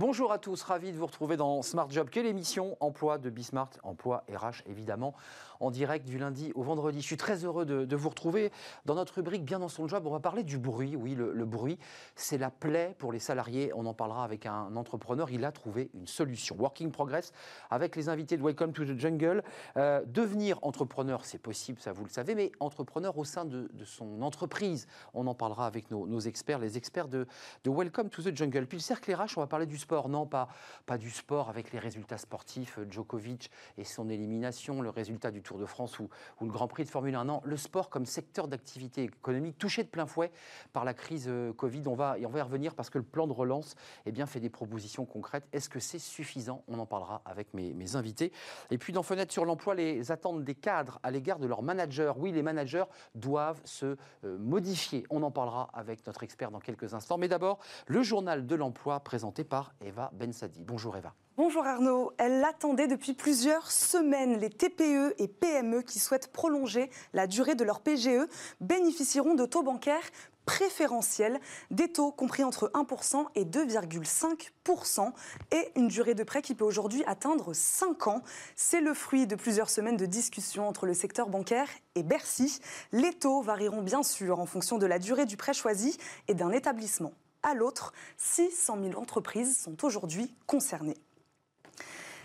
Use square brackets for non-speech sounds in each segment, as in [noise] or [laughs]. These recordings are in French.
Bonjour à tous, ravi de vous retrouver dans Smart Job. Quelle émission Emploi de Bismart, emploi RH évidemment, en direct du lundi au vendredi. Je suis très heureux de, vous retrouver dans notre rubrique Bien dans son job. On va parler du bruit. Oui, le, bruit, c'est la plaie pour les salariés. On en parlera avec un entrepreneur. Il a trouvé une solution. Working Progress avec les invités de Welcome to the Jungle. Euh, devenir entrepreneur, c'est possible, ça vous le savez, mais entrepreneur au sein de, son entreprise. On en parlera avec nos, experts, les experts de, de Welcome to the Jungle. Puis le cercle RH, on va parler du sport. Non, pas, du sport avec les résultats sportifs, euh, Djokovic et son élimination, le résultat du Tour de France ou, le Grand Prix de Formule 1. Non, le sport comme secteur d'activité économique touché de plein fouet par la crise euh, Covid. On va, et on va y revenir parce que le plan de relance eh bien, fait des propositions concrètes. Est-ce que c'est suffisant? On en parlera avec mes, mes invités. Et puis dans Fenêtre sur l'emploi, les attentes des cadres à l'égard de leurs managers. Oui, les managers doivent se euh, modifier. On en parlera avec notre expert dans quelques instants. Mais d'abord, le journal de l'emploi présenté par Eva Bensadi. Bonjour Eva. Bonjour Arnaud. Elle l'attendait depuis plusieurs semaines. Les TPE et PME qui souhaitent prolonger la durée de leur PGE bénéficieront de taux bancaires préférentiels, des taux compris entre 1% et 2,5% et une durée de prêt qui peut aujourd'hui atteindre 5 ans. C'est le fruit de plusieurs semaines de discussions entre le secteur bancaire et Bercy. Les taux varieront bien sûr en fonction de la durée du prêt choisi et d'un établissement à l'autre, 600 000 entreprises sont aujourd'hui concernées.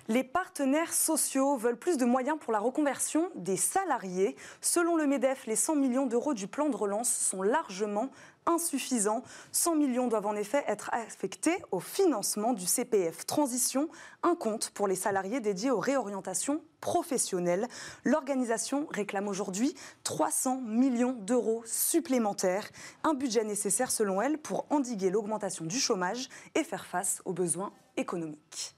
Les partenaires sociaux veulent plus de moyens pour la reconversion des salariés. Selon le MEDEF, les 100 millions d'euros du plan de relance sont largement insuffisants. 100 millions doivent en effet être affectés au financement du CPF Transition, un compte pour les salariés dédié aux réorientations professionnelles. L'organisation réclame aujourd'hui 300 millions d'euros supplémentaires, un budget nécessaire selon elle pour endiguer l'augmentation du chômage et faire face aux besoins économiques.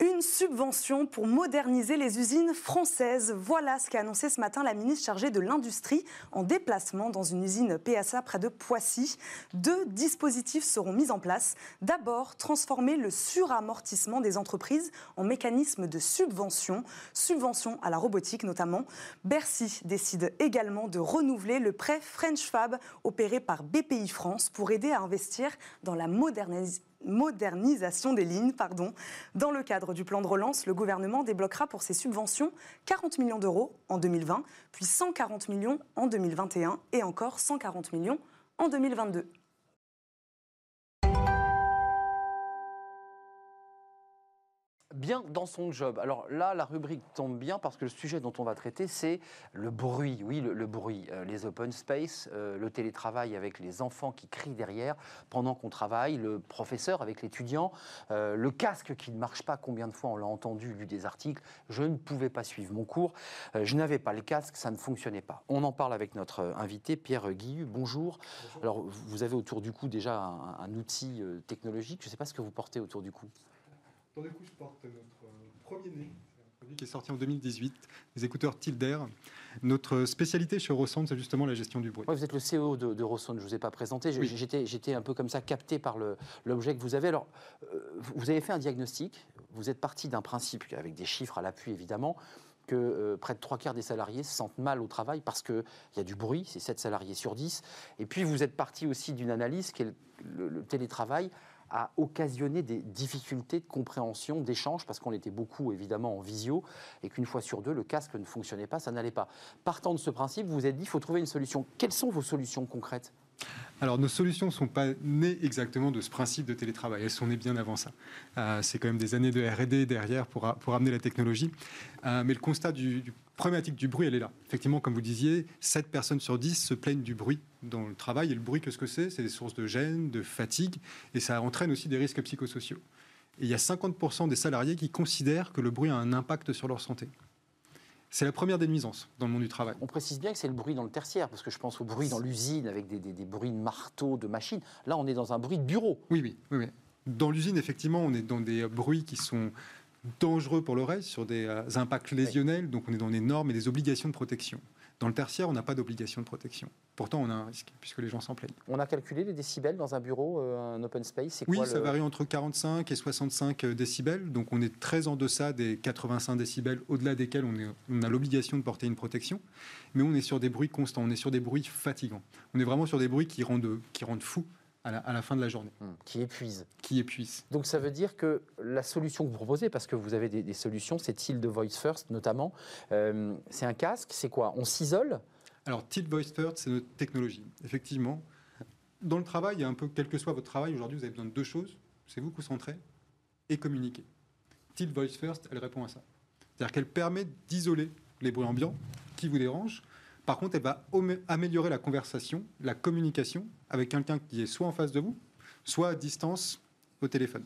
Une subvention pour moderniser les usines françaises. Voilà ce qu'a annoncé ce matin la ministre chargée de l'Industrie en déplacement dans une usine PSA près de Poissy. Deux dispositifs seront mis en place. D'abord, transformer le suramortissement des entreprises en mécanisme de subvention, subvention à la robotique notamment. Bercy décide également de renouveler le prêt French Fab opéré par BPI France pour aider à investir dans la modernisation modernisation des lignes. Pardon. Dans le cadre du plan de relance, le gouvernement débloquera pour ses subventions 40 millions d'euros en 2020, puis 140 millions en 2021 et encore 140 millions en 2022. Bien dans son job. Alors là, la rubrique tombe bien parce que le sujet dont on va traiter, c'est le bruit. Oui, le, bruit. Euh, les open space, euh, le télétravail avec les enfants qui crient derrière pendant qu'on travaille, le professeur avec l'étudiant, euh, le casque qui ne marche pas. Combien de fois on l'a entendu, lu des articles Je ne pouvais pas suivre mon cours. je n'avais pas le casque, ça ne fonctionnait pas. On en parle avec notre invité, Pierre Guillu. Bonjour. Alors, vous avez autour du cou déjà un outil technologique. Je ne sais pas ce que vous portez autour du cou du coup, je porte notre euh, premier un produit qui est sorti en 2018, les écouteurs Tilder. Notre spécialité chez Rossonde, c'est justement la gestion du bruit. vous êtes le CEO de, de je ne vous ai pas présenté. J'étais un peu comme ça capté par l'objet que vous avez. Alors, euh, vous avez fait un diagnostic, vous êtes parti d'un principe, avec des chiffres à l'appui évidemment, que euh, près de trois quarts des salariés se sentent mal au travail parce qu'il y a du bruit, c'est 7 salariés sur 10. Et puis vous êtes parti aussi d'une analyse qui est le télétravail a occasionné des difficultés de compréhension, d'échange, parce qu'on était beaucoup évidemment en visio, et qu'une fois sur deux, le casque ne fonctionnait pas, ça n'allait pas. Partant de ce principe, vous vous êtes dit, il faut trouver une solution. Quelles sont vos solutions concrètes? Alors nos solutions ne sont pas nées exactement de ce principe de télétravail, elles sont nées bien avant ça. Euh, c'est quand même des années de RD derrière pour, pour amener la technologie. Euh, mais le constat du, du problématique du bruit, elle est là. Effectivement, comme vous disiez, 7 personnes sur 10 se plaignent du bruit dans le travail. Et le bruit, qu'est-ce que c'est? C'est des sources de gêne, de fatigue, et ça entraîne aussi des risques psychosociaux. Et il y a 50% des salariés qui considèrent que le bruit a un impact sur leur santé. C'est la première des nuisances dans le monde du travail. On précise bien que c'est le bruit dans le tertiaire, parce que je pense au bruit dans l'usine avec des, des, bruits de marteau, de machines. Là, on est dans un bruit de bureau. Oui, oui, oui. oui. Dans l'usine, effectivement, on est dans des bruits qui sont dangereux pour le reste, sur des euh, impacts lésionnels, donc on est dans des normes et des obligations de protection. Dans le tertiaire, on n'a pas d'obligation de protection. Pourtant, on a un risque, puisque les gens s'en plaignent. On a calculé les décibels dans un bureau, euh, un open space Oui, ça varie entre 45 et 65 euh, décibels. Donc on est très en deçà des 85 décibels, au-delà desquels on, est, on a l'obligation de porter une protection. Mais on est sur des bruits constants, on est sur des bruits fatigants. On est vraiment sur des bruits qui rendent, qui rendent fous à la, à la fin de la journée, Hum, Qui épuise. qui épuisent. Donc ça veut dire que la solution que vous proposez, parce que vous avez des, des solutions, c'est Tilt de Voice First notamment, euh, c'est un casque, c'est quoi? On s'isole? Alors, Tilt Voice First, c'est notre technologie. Effectivement, dans le travail, il y a un peu, quel que soit votre travail, aujourd'hui, vous avez besoin de deux choses. C'est vous concentrer et communiquer. Tilt Voice First, elle répond à ça. C'est-à-dire qu'elle permet d'isoler les bruits ambiants qui vous dérangent. Par contre, elle va améliorer la conversation, la communication avec quelqu'un qui est soit en face de vous, soit à distance au téléphone.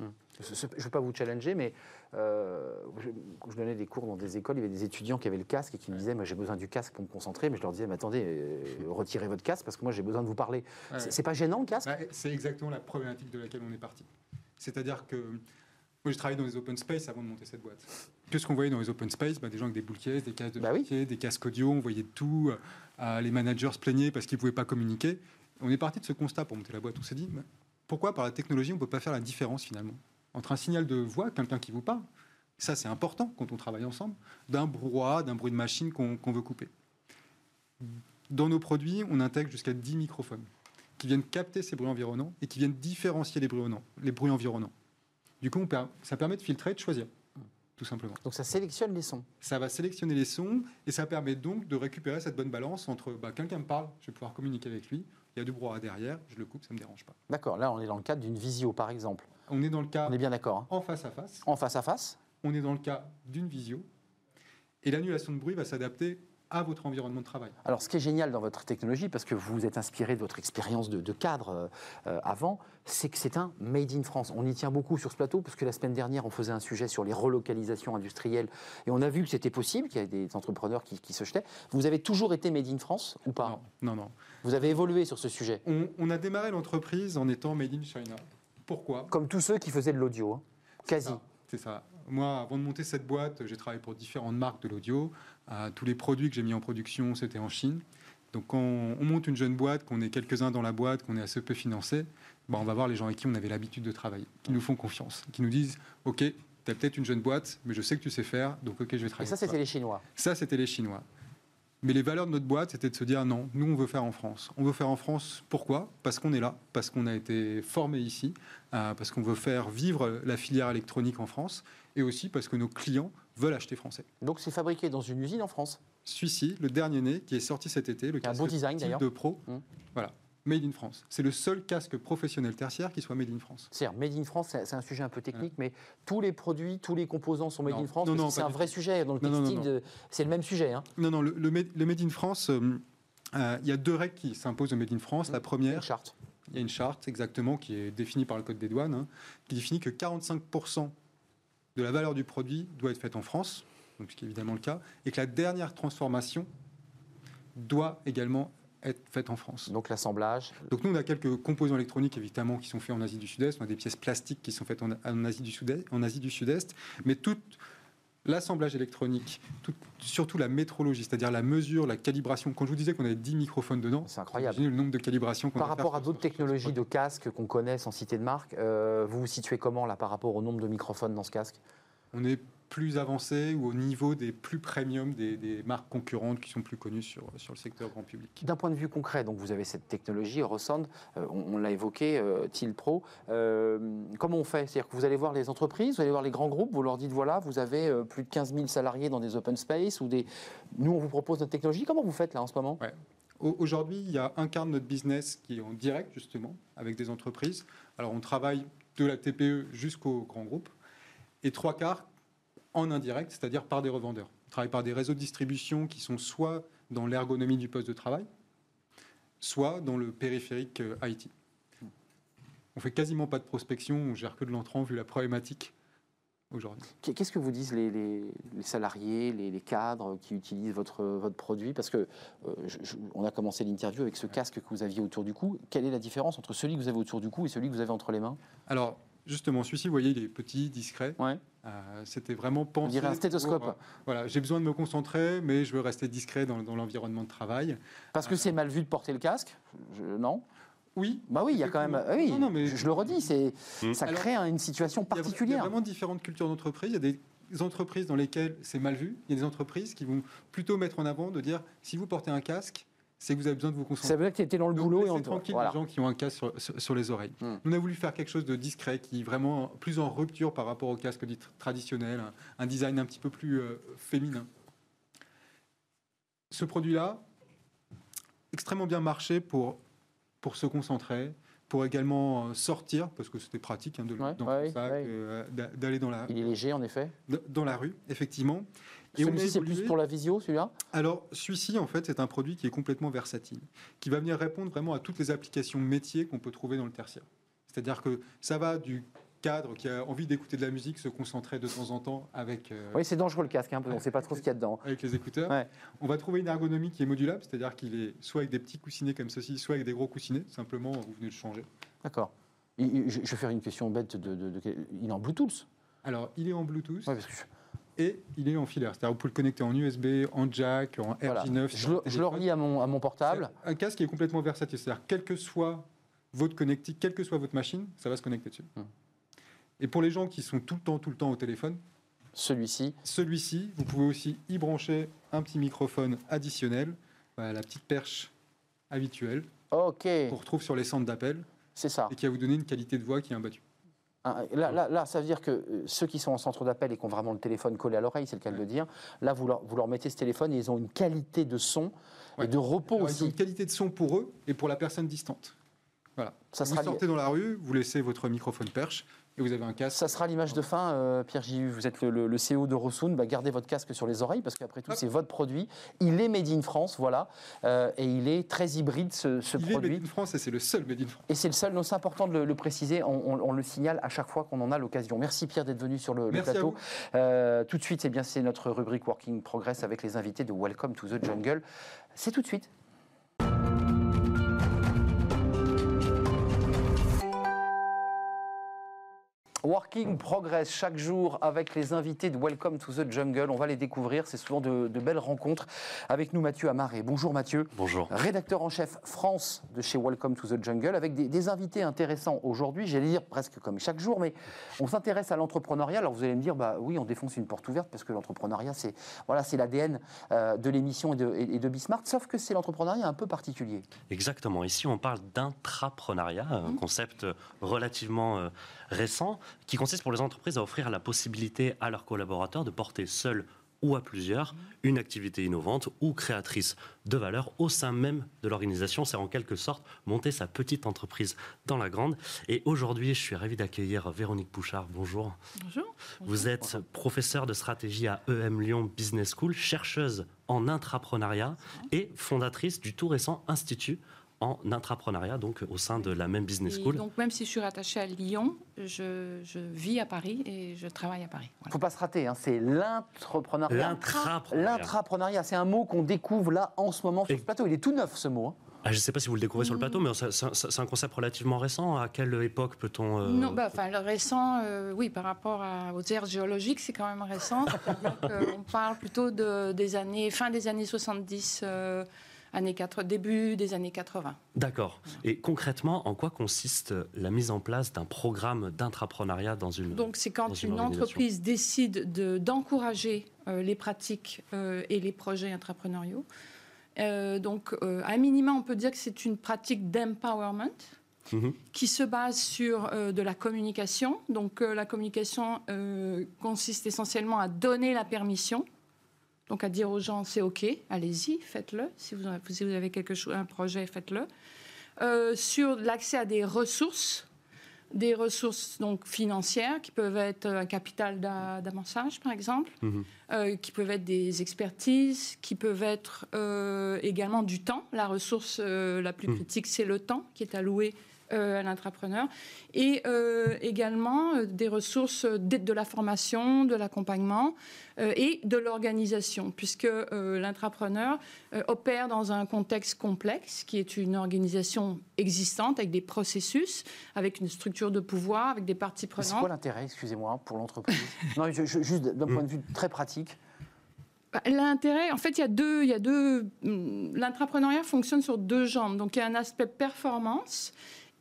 Je ne veux pas vous challenger, mais euh, je, quand je donnais des cours dans des écoles, il y avait des étudiants qui avaient le casque et qui me disaient Moi, j'ai besoin du casque pour me concentrer. Mais je leur disais Mais attendez, euh, retirez votre casque parce que moi, j'ai besoin de vous parler. Ouais. C'est- pas gênant le casque? Bah, c'est exactement la problématique de laquelle on est parti. C'est-à-dire que moi, j'ai travaillé dans les open space avant de monter cette boîte. Qu'est-ce qu'on voyait dans les open space Bah, Des gens avec des boules caisses, des casques de Bah oui. des casques audio, on voyait de tout. Euh, les managers se plaignaient parce qu'ils ne pouvaient pas communiquer. On est parti de ce constat pour monter la boîte. On s'est dit bah, pourquoi par la technologie on ne peut pas faire la différence finalement? Entre un signal de voix, quelqu'un qui vous parle, ça c'est important quand on travaille ensemble, d'un brouhaha, d'un bruit de machine qu'on veut couper. Dans nos produits, on intègre jusqu'à 10 microphones qui viennent capter ces bruits environnants et qui viennent différencier les bruits, environnants- les bruits environnants. Du coup, on per- ça permet de filtrer et de choisir, tout simplement. Donc ça sélectionne les sons. Ça va sélectionner les sons et ça permet donc de récupérer cette bonne balance entre bah, quelqu'un me parle, je vais pouvoir communiquer avec lui, il y a du brouhaha derrière, je le coupe, ça ne me dérange pas. D'accord, là, on est dans le cadre d'une visio, par exemple. On est dans le cas On est bien d'accord. hein en face à face, en face à face on est dans le cas d'une visio et l'annulation de bruit va s'adapter à votre environnement de travail. Alors, ce qui est génial dans votre technologie, parce que vous êtes inspiré de votre expérience de, de cadre euh, euh, avant, c'est que c'est un made in France. On y tient beaucoup sur ce plateau, parce que la semaine dernière, on faisait un sujet sur les relocalisations industrielles, et on a vu que c'était possible, qu'il y avait des entrepreneurs qui, qui se jetaient. Vous avez toujours été made in France ou pas? Non, non, non. Vous avez évolué sur ce sujet, On, on a démarré l'entreprise en étant made in China. Pourquoi? Comme tous ceux qui faisaient de l'audio, hein. quasi. C'est ça. Moi, avant de monter cette boîte, j'ai travaillé pour différentes marques de l'audio. Euh, tous les produits que j'ai mis en production, c'était en Chine. Donc, quand on monte une jeune boîte, qu'on est quelques-uns dans la boîte, qu'on est assez peu financé, ben, on va voir les gens avec qui on avait l'habitude de travailler, qui nous font confiance, qui nous disent Ok, tu as peut-être une jeune boîte, mais je sais que tu sais faire, donc ok, je vais Et travailler. ça, avec toi. c'était les Chinois. Ça, c'était les Chinois. Mais les valeurs de notre boîte, c'était de se dire non, nous, on veut faire en France. On veut faire en France, pourquoi? Parce qu'on est là, parce qu'on a été formé ici, euh, parce qu'on veut faire vivre la filière électronique en France, et aussi parce que nos clients veulent acheter français. Donc, c'est fabriqué dans une usine en France? Celui-ci, le dernier né, qui est sorti cet été, le un beau design. 2 Pro, Mm. voilà, made in France. C'est le seul casque professionnel tertiaire qui soit made in France. C'est-à-dire, Made in France, c'est c'est un sujet un peu technique, mais tous les produits, tous les composants sont Made Non. in France. Non, non, c'est un vrai sujet. Dans le textile, c'est le même sujet. hein. Non, non, le, le made, le made in France, euh, euh, il y a deux règles qui s'imposent au made in France. La Une première, charte. Il y a une charte exactement qui est définie par le Code des douanes, hein, qui définit que 45% de la valeur du produit doit être faite en France, donc ce qui est évidemment le cas, et que la dernière transformation doit également être faite en France. Donc l'assemblage. Donc nous, on a quelques composants électroniques évidemment qui sont faits en Asie du Sud-Est, on a des pièces plastiques qui sont faites en, en Asie du Sud-Est, en Asie du Sud-Est, mais tout l'assemblage électronique, tout- surtout la métrologie, c'est-à-dire la mesure, la calibration. Quand je vous disais qu'on avait 10 microphones dedans, C'est incroyable. le nombre de calibrations qu'on Par rapport à d'autres technologies de casques qu'on connaît sans citer de marque, euh, vous vous situez comment là par rapport au nombre de microphones dans ce casque? On est plus avancé ou au niveau des plus premium des, des marques concurrentes qui sont plus connues sur, sur le secteur grand public? D'un point de vue concret, donc vous avez cette technologie Eurosound, euh, on, on l'a évoqué, euh, TIL Pro. Euh, comment on fait? C'est-à-dire que vous allez voir les entreprises, vous allez voir les grands groupes, vous leur dites voilà, vous avez euh, plus de 15 000 salariés dans des open space ou des. Nous, on vous propose notre technologie. Comment vous faites là en ce moment? Au- Aujourd'hui, il y a un quart de notre business qui est en direct justement avec des entreprises. Alors on travaille de la TPE jusqu'au grand groupe et trois quarts en indirect, c'est-à-dire par des revendeurs. On travaille par des réseaux de distribution qui sont soit dans l'ergonomie du poste de travail, soit dans le périphérique euh, IT. On fait quasiment pas de prospection, on gère que de l'entrant vu la problématique aujourd'hui. Qu'est- Qu'est-ce que vous disent les, les- les salariés, les, les cadres qui utilisent votre, votre produit? Parce que euh, je- je- on a commencé l'interview avec ce casque que vous aviez autour du cou. Quelle est la différence entre celui que vous avez autour du cou et celui que vous avez entre les mains? Alors, justement, celui-ci, vous voyez, il est petit, discret. Ouais. Euh, C'était vraiment pensé. On dirait un stéthoscope. pour, euh, voilà, j'ai besoin de me concentrer, mais je veux rester discret dans, dans l'environnement de travail. Parce que c'est mal vu de porter le casque Je- Non? Oui. Bah oui, il y a quand même. oui, Non, non, mais- je, je le redis, c'est Mm. ça Alors, crée une situation Il y a- Il y a particulière. vraiment différentes cultures d'entreprise. Il y a des entreprises dans lesquelles c'est mal vu. Il y a des entreprises qui vont plutôt mettre en avant de dire si vous portez un casque, c'est que vous avez besoin de vous concentrer. Ça veut dire que tu étais dans le boulot et on tranquille les gens qui ont un casque sur, les oreilles. Hmm. On a voulu faire quelque chose de discret, qui est vraiment plus en rupture par rapport au casque traditionnel, un, design un petit peu plus euh, féminin. Ce produit-là, extrêmement bien marché pour, pour se concentrer, pour également euh, sortir, parce que c'était pratique hein, de, euh, d'aller dans la. Il est léger en effet. Dans la rue, effectivement. Et celui-ci, c'est plus pour la visio, celui-là? Alors, celui-ci, en fait, c'est un produit qui est complètement versatile, qui va venir répondre vraiment à toutes les applications métiers qu'on peut trouver dans le tertiaire. C'est-à-dire que ça va du cadre qui a envie d'écouter de la musique, se concentrer de temps en temps avec. Euh, oui, c'est dangereux le casque, hein, on ne sait pas trop ce qu'il y a dedans. Avec les écouteurs. On va trouver une ergonomie qui est modulable, c'est-à-dire qu'il est soit avec des petits coussinets comme ceci, soit avec des gros coussinets. Simplement, vous venez le changer. D'accord. Je vais faire une question bête. De, il est en Bluetooth? Alors, il est en Bluetooth. Et il est en filaire, c'est-à-dire vous pouvez le connecter en USB, en jack, en RJ9. Je, le relie à mon, à mon portable. Un casque qui est complètement versatile, c'est-à-dire quel que soit votre connectique, quelle que soit votre machine, ça va se connecter dessus. Hum. Et pour les gens qui sont tout le temps, tout le temps au téléphone, celui-ci, celui-ci, vous pouvez aussi y brancher un petit microphone additionnel, la petite perche habituelle, ok, qu'on retrouve sur les centres d'appel. C'est ça. Et qui va vous donner une qualité de voix qui est imbattue. Ah, là, là, là, ça veut dire que euh, ceux qui sont en centre d'appel et qui ont vraiment le téléphone collé à l'oreille, c'est le cas de le dire, là, vous leur, vous leur, mettez ce téléphone et ils ont une qualité de son et de repos aussi. Ils ont une qualité de son pour eux et pour la personne distante. Voilà. Ça vous sortez dans la rue, vous laissez votre microphone perche, et vous avez un casque. Ça sera l'image de fin, euh, Pierre Gihu. Vous êtes le, le, CEO de Rosoun. Bah, gardez votre casque sur les oreilles parce qu'après tout, c'est votre produit. Il est made in France, voilà. Euh, et il est très hybride, ce, ce il produit. Il est made in France et c'est le seul made in France. Et c'est le seul, c'est important de le, préciser. On, le signale à chaque fois qu'on en a l'occasion. Merci Pierre d'être venu sur le, plateau. Euh, tout de suite, eh bien, c'est notre rubrique Working Progress avec les invités de Welcome to the Jungle. C'est tout de suite. Working Progress chaque jour avec les invités de Welcome to the Jungle. On va les découvrir. C'est souvent de, belles rencontres. Avec nous, Mathieu Amaré. Bonjour Mathieu. Bonjour. Rédacteur en chef France de chez Welcome to the Jungle avec des, invités intéressants aujourd'hui. J'allais dire presque comme chaque jour, mais on s'intéresse à l'entrepreneuriat. Alors vous allez me dire, bah oui, on défonce une porte ouverte parce que l'entrepreneuriat, c'est voilà, c'est l'ADN euh, de l'émission et de, et de Bismart. Sauf que c'est l'entrepreneuriat un peu particulier. Exactement. Ici, on parle d'intrapreneuriat, un mmh. concept relativement euh, récent qui consiste pour les entreprises à offrir la possibilité à leurs collaborateurs de porter seuls ou à plusieurs une activité innovante ou créatrice de valeur au sein même de l'organisation. C'est en quelque sorte monter sa petite entreprise dans la grande. Et aujourd'hui, je suis ravi d'accueillir Véronique Bouchard. Bonjour. Bonjour. Vous êtes professeure de stratégie à EM Lyon Business School, chercheuse en intrapreneuriat et fondatrice du tout récent Institut en intrapreneuriat, donc au sein de la même business school. donc même si je suis rattachée à Lyon, je, vis à Paris et je travaille à Paris. Il ne faut pas se rater, hein, c'est l'entrepreneuriat. L'intrapreneuriat, c'est un mot qu'on découvre là en ce moment sur ce plateau. Il est tout neuf ce mot. Hein. Ah, je ne sais pas si vous le découvrez sur le plateau, mais c'est un concept relativement récent. À quelle époque peut-on... Euh, non, bah, enfin, le récent, euh, oui, par rapport aux aires géologiques, c'est quand même récent. [laughs] on parle plutôt de, des années, fin des années 70 années 80, début des années 80. D'accord. Et concrètement, en quoi consiste la mise en place d'un programme d'intrapreneuriat dans une Donc c'est quand une, entreprise décide d'encourager euh, les pratiques euh, et les projets intrapreneuriaux. Euh, donc à minima, on peut dire que c'est une pratique d'empowerment. Mhm. qui se base sur de la communication. Donc la communication consiste essentiellement à donner la permission donc à dire aux gens, c'est OK, allez-y, faites-le. Si vous, si vous avez quelque chose, un projet, faites-le. Euh, sur l'accès à des ressources, des ressources donc financières qui peuvent être un capital d'amassage par exemple, mhm. euh, qui peuvent être des expertises, qui peuvent être euh, également du temps. La ressource la plus mhm. critique, c'est le temps qui est alloué à l'entrepreneur, et euh, également euh, des ressources de la formation, de l'accompagnement et de l'organisation, puisque l'entrepreneur opère dans un contexte complexe qui est une organisation existante avec des processus, avec une structure de pouvoir, avec des parties prenantes. C'est quoi l'intérêt, excusez-moi, pour l'entreprise? [laughs] Non, juste d'un point de vue très pratique. Bah, l'intérêt, en fait, il y a deux, il y a deux. Hum, l'entrepreneuriat fonctionne sur deux jambes. Donc, il y a un aspect performance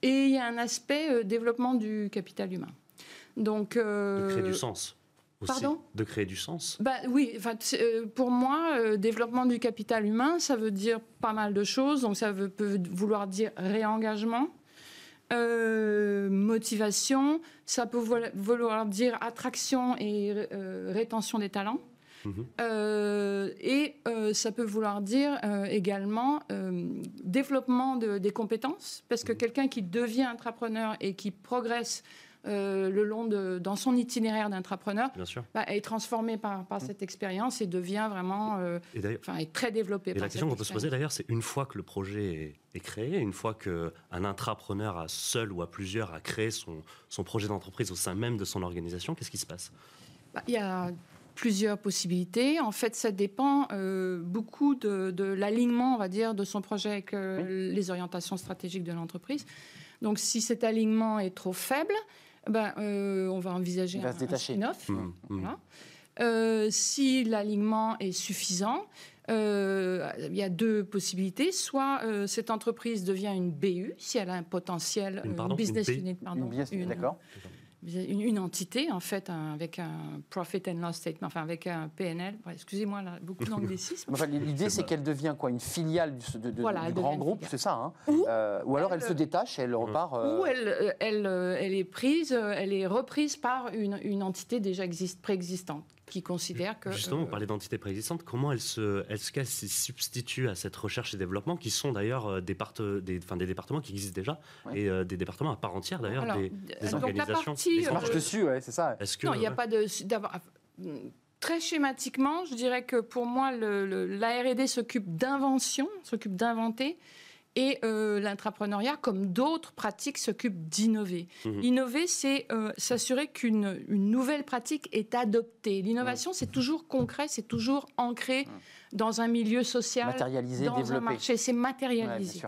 et il y a un aspect euh, développement du capital humain. Donc, euh, créer du sens. aussi, Pardon? De créer du sens. Bah, oui, euh, pour moi, euh, développement du capital humain, ça veut dire pas mal de choses. Donc, ça veut, peut vouloir dire réengagement, euh, motivation, ça peut vouloir dire attraction et rétention des talents. Mhm. Euh, et euh, ça peut vouloir dire euh, également développement de- des compétences, parce que quelqu'un qui devient entrepreneur et qui progresse le long de, dans son itinéraire d'entrepreneur bah, est transformé par, par cette expérience et devient vraiment Et est très développé. Et par la question qu'on peut se poser d'ailleurs, c'est une fois que le projet est, est créé, une fois qu'un intrapreneur à seul ou à plusieurs a créé son, son projet d'entreprise au sein même de son organisation, qu'est-ce qui se passe? Bah, Il y a plusieurs possibilités. En fait, ça dépend euh, beaucoup de, de l'alignement, on va dire, de son projet avec euh, les orientations stratégiques de l'entreprise. Donc, si cet alignement est trop faible, ben, euh, on va envisager va un, un spin-off. Mmh, mmh. Voilà. Euh, si l'alignement est suffisant, euh, il y a deux possibilités. Soit euh, cette entreprise devient une BU, si elle a un potentiel, Une, euh, pardon, business une B? unit, pardon, Une business- une- D'accord. Une, une entité en fait un- avec un profit and loss statement, enfin avec un PNL. Excusez-moi, là, beaucoup [laughs] d'anglicisme. Enfin, L'idée, c'est qu'elle devient quoi Une filiale du, de- de- Voilà, du elle grand groupe, filiale. c'est ça hein Ou Euh, Ou alors elle, elle- se détache et elle repart. euh, Ou elle, euh, elle, elle est prise, elle est reprise par une, une entité déjà existe, préexistante qui considère que Justement, euh, on parlait d'entités préexistantes. Comment elle se, est-ce qu'elle se substitue à cette recherche et développement, qui sont d'ailleurs euh, des, part- des, enfin, des départements qui existent déjà Ouais. et euh, des départements à part entière d'ailleurs, des, euh, des donc la organisations. partie, des Ça marche euh, dessus, ouais, c'est ça. Est-ce que Non, il n'y a ouais. pas de. Très schématiquement, je dirais que pour moi, le, le- la R&D s'occupe d'invention, s'occupe d'inventer, et euh, l'entrepreneuriat, comme d'autres pratiques, s'occupe d'innover. Mhm. Innover, c'est euh, s'assurer qu'une une nouvelle pratique est adoptée. L'innovation, c'est toujours concret, c'est toujours ancré dans un milieu social, Matérialisé, dans un développé. marché, c'est matérialisé.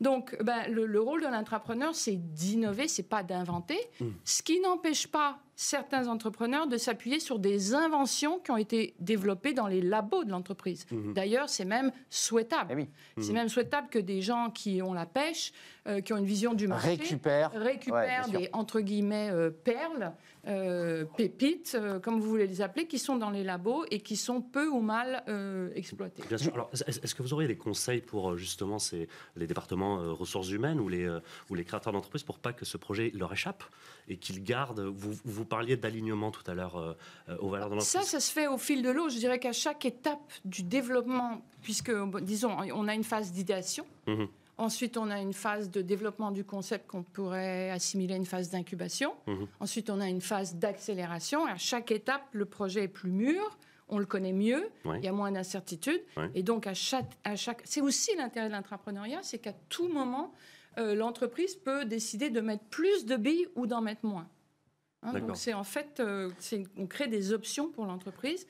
Donc, ben, le, le rôle de l'entrepreneur, c'est d'innover, c'est pas d'inventer. Ce qui n'empêche pas certains entrepreneurs de s'appuyer sur des inventions qui ont été développées dans les labos de l'entreprise. Mhm. D'ailleurs, c'est même souhaitable. Eh oui. C'est Mhm. même souhaitable que des gens qui ont la pêche, euh, qui ont une vision du marché, Récupère. récupèrent Ouais, des entre guillemets euh, perles, euh, pépites, euh, comme vous voulez les appeler, qui sont dans les labos et qui sont peu ou mal euh, exploitées. Bien sûr. Alors, est- est-ce que vous auriez des conseils pour justement ces, les départements euh, ressources humaines ou les, euh, ou les créateurs d'entreprises pour pas que ce projet leur échappe et qu'ils gardent Vous, vous parliez d'alignement tout à l'heure aux valeurs de Ça, l'entreprise. ça se fait au fil de l'eau. Je dirais qu'à chaque étape du développement, puisque, disons, on a une phase d'idéation, Mhm. Ensuite on a une phase de développement du concept qu'on pourrait assimiler à une phase d'incubation, Mhm. ensuite on a une phase d'accélération. À chaque étape, le projet est plus mûr, on le connaît mieux, il y a moins d'incertitudes. Et donc, à chaque, à chaque... c'est aussi l'intérêt de l'entrepreneuriat, c'est qu'à tout moment, euh, l'entreprise peut décider de mettre plus de billes ou d'en mettre moins. Hein, donc, c'est en fait, euh, on crée des options pour l'entreprise.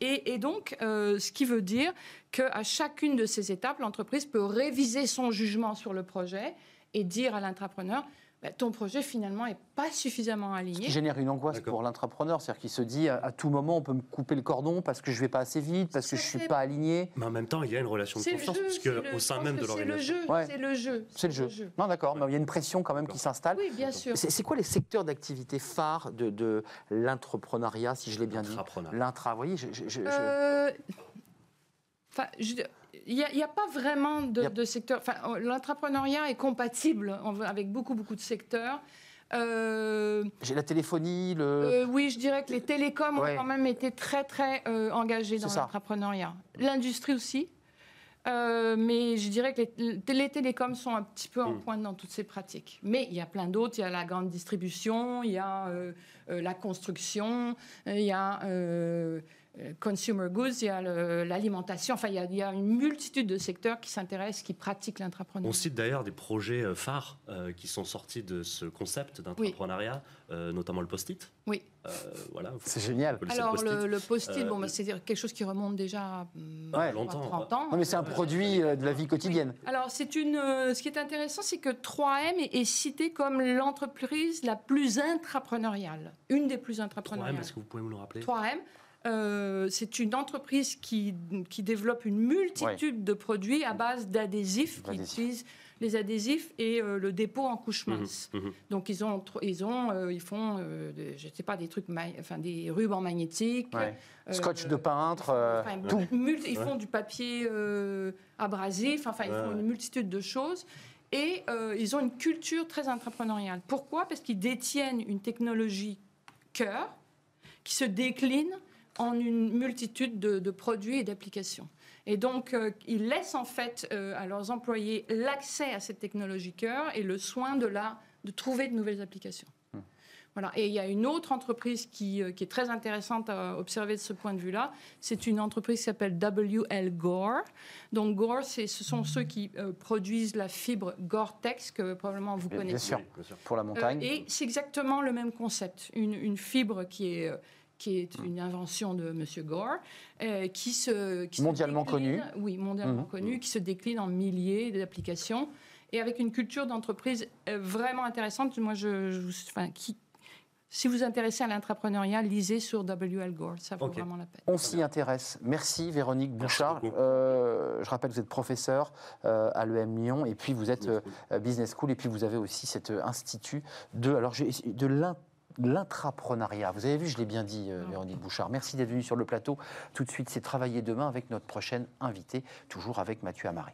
Et, donc, euh, ce qui veut dire qu'à chacune de ces étapes, l'entreprise peut réviser son jugement sur le projet et dire à l'entrepreneur, Bah, ton projet finalement n'est pas suffisamment Ce aligné. qui génère une angoisse pour l'entrepreneur, c'est-à-dire qu'il se dit à, à tout moment on peut me couper le cordon parce que je vais pas assez vite, parce que je suis pas aligné. Mais en même temps, il y a une relation de le confiance, jeu, puisque c'est le- au sein même de C'est le l'organisation. jeu, Ouais. c'est le jeu. C'est le jeu. Non, d'accord, mais il y a une pression quand même qui s'installe. Oui, bien sûr. C'est quoi les secteurs d'activité phares de, de l'entrepreneuriat, si je l'ai bien dit? L'intra, vous voyez, je- je- je- je- Euh, Enfin, je- il n'y a, pas vraiment de, a- secteur. Enfin, l'entrepreneuriat est compatible avec beaucoup, beaucoup de secteurs. Euh, j'ai la téléphonie, le... euh, oui, je dirais que les télécoms Ouais. ont quand même été très, très euh, engagés dans l'entrepreneuriat. L'industrie aussi. Euh, mais je dirais que les, les télécoms sont un petit peu en Mm. pointe dans toutes ces pratiques. Mais il y a plein d'autres. Il y a la grande distribution, il y a euh, euh, la construction, il y a consumer goods, il y a l'alimentation. Enfin, il y, a, il y a une multitude de secteurs qui s'intéressent, qui pratiquent On l'entrepreneuriat. cite d'ailleurs des projets euh, phares euh, qui sont sortis de ce concept d'entrepreneuriat, euh, notamment le post-it. Oui. Euh, voilà, C'est génial. Alors, le post-it. Euh, bon, bah, c'est quelque chose qui remonte déjà hum, Ouais. à Longtemps, 30 ans. Non, mais c'est un produit euh, de la vie quotidienne. Alors, c'est une. euh, ce qui est intéressant, c'est que 3M est, est cité comme l'entreprise la plus intrapreneuriale, une des plus 3M, intrapreneuriales. est-ce que vous pouvez me le rappeler? 3M. Euh, c'est une entreprise qui, qui, développe une multitude de produits à base d'adhésifs, qui utilisent les adhésifs et euh, le dépôt en couche mhm, mince. Mhm. Donc ils ont, ils ont, euh, ils font, je sais pas, des trucs, enfin des rubans magnétiques, scotch de peintre, tout. Ils font du papier abrasif, enfin ils font une multitude de choses. Et ils ont une culture très entrepreneuriale. Pourquoi? Parce qu'ils détiennent une technologie cœur qui se décline en une multitude de, produits et d'applications. Et donc, euh, ils laissent en fait euh, à leurs employés l'accès à cette technologie cœur et le soin de, la, de trouver de nouvelles applications. Hmm. Voilà. Et il y a une autre entreprise qui, euh, qui, est très intéressante à observer de ce point de vue-là. C'est une entreprise qui s'appelle WL Gore. Donc Gore, ce sont ceux qui produisent la fibre Gore-Tex que probablement vous connaissez. Bien sûr, pour la montagne. et c'est exactement le même concept. Une, une fibre qui est qui est une invention de M. Gore, euh, qui se... Qui mondialement connu. Oui, mondialement mmh. connu, qui se décline en milliers d'applications et avec une culture d'entreprise euh, vraiment intéressante. Moi, je, enfin, qui, si vous vous intéressez à l'entrepreneuriat, lisez sur W.L. Gore, ça vaut vraiment la peine. On s'y intéresse. Merci Véronique Bouchard. Euh, je rappelle que vous êtes professeur à l'EM Lyon et puis vous êtes business school et puis vous avez aussi cet institut de, alors, de l'intérêt l'intrapreneuriat. Vous avez vu, je l'ai bien dit, euh, Véronique Bouchard. Merci d'être venue sur le plateau. Tout de suite, c'est Travailler demain avec notre prochaine invitée, toujours avec Mathieu Amari.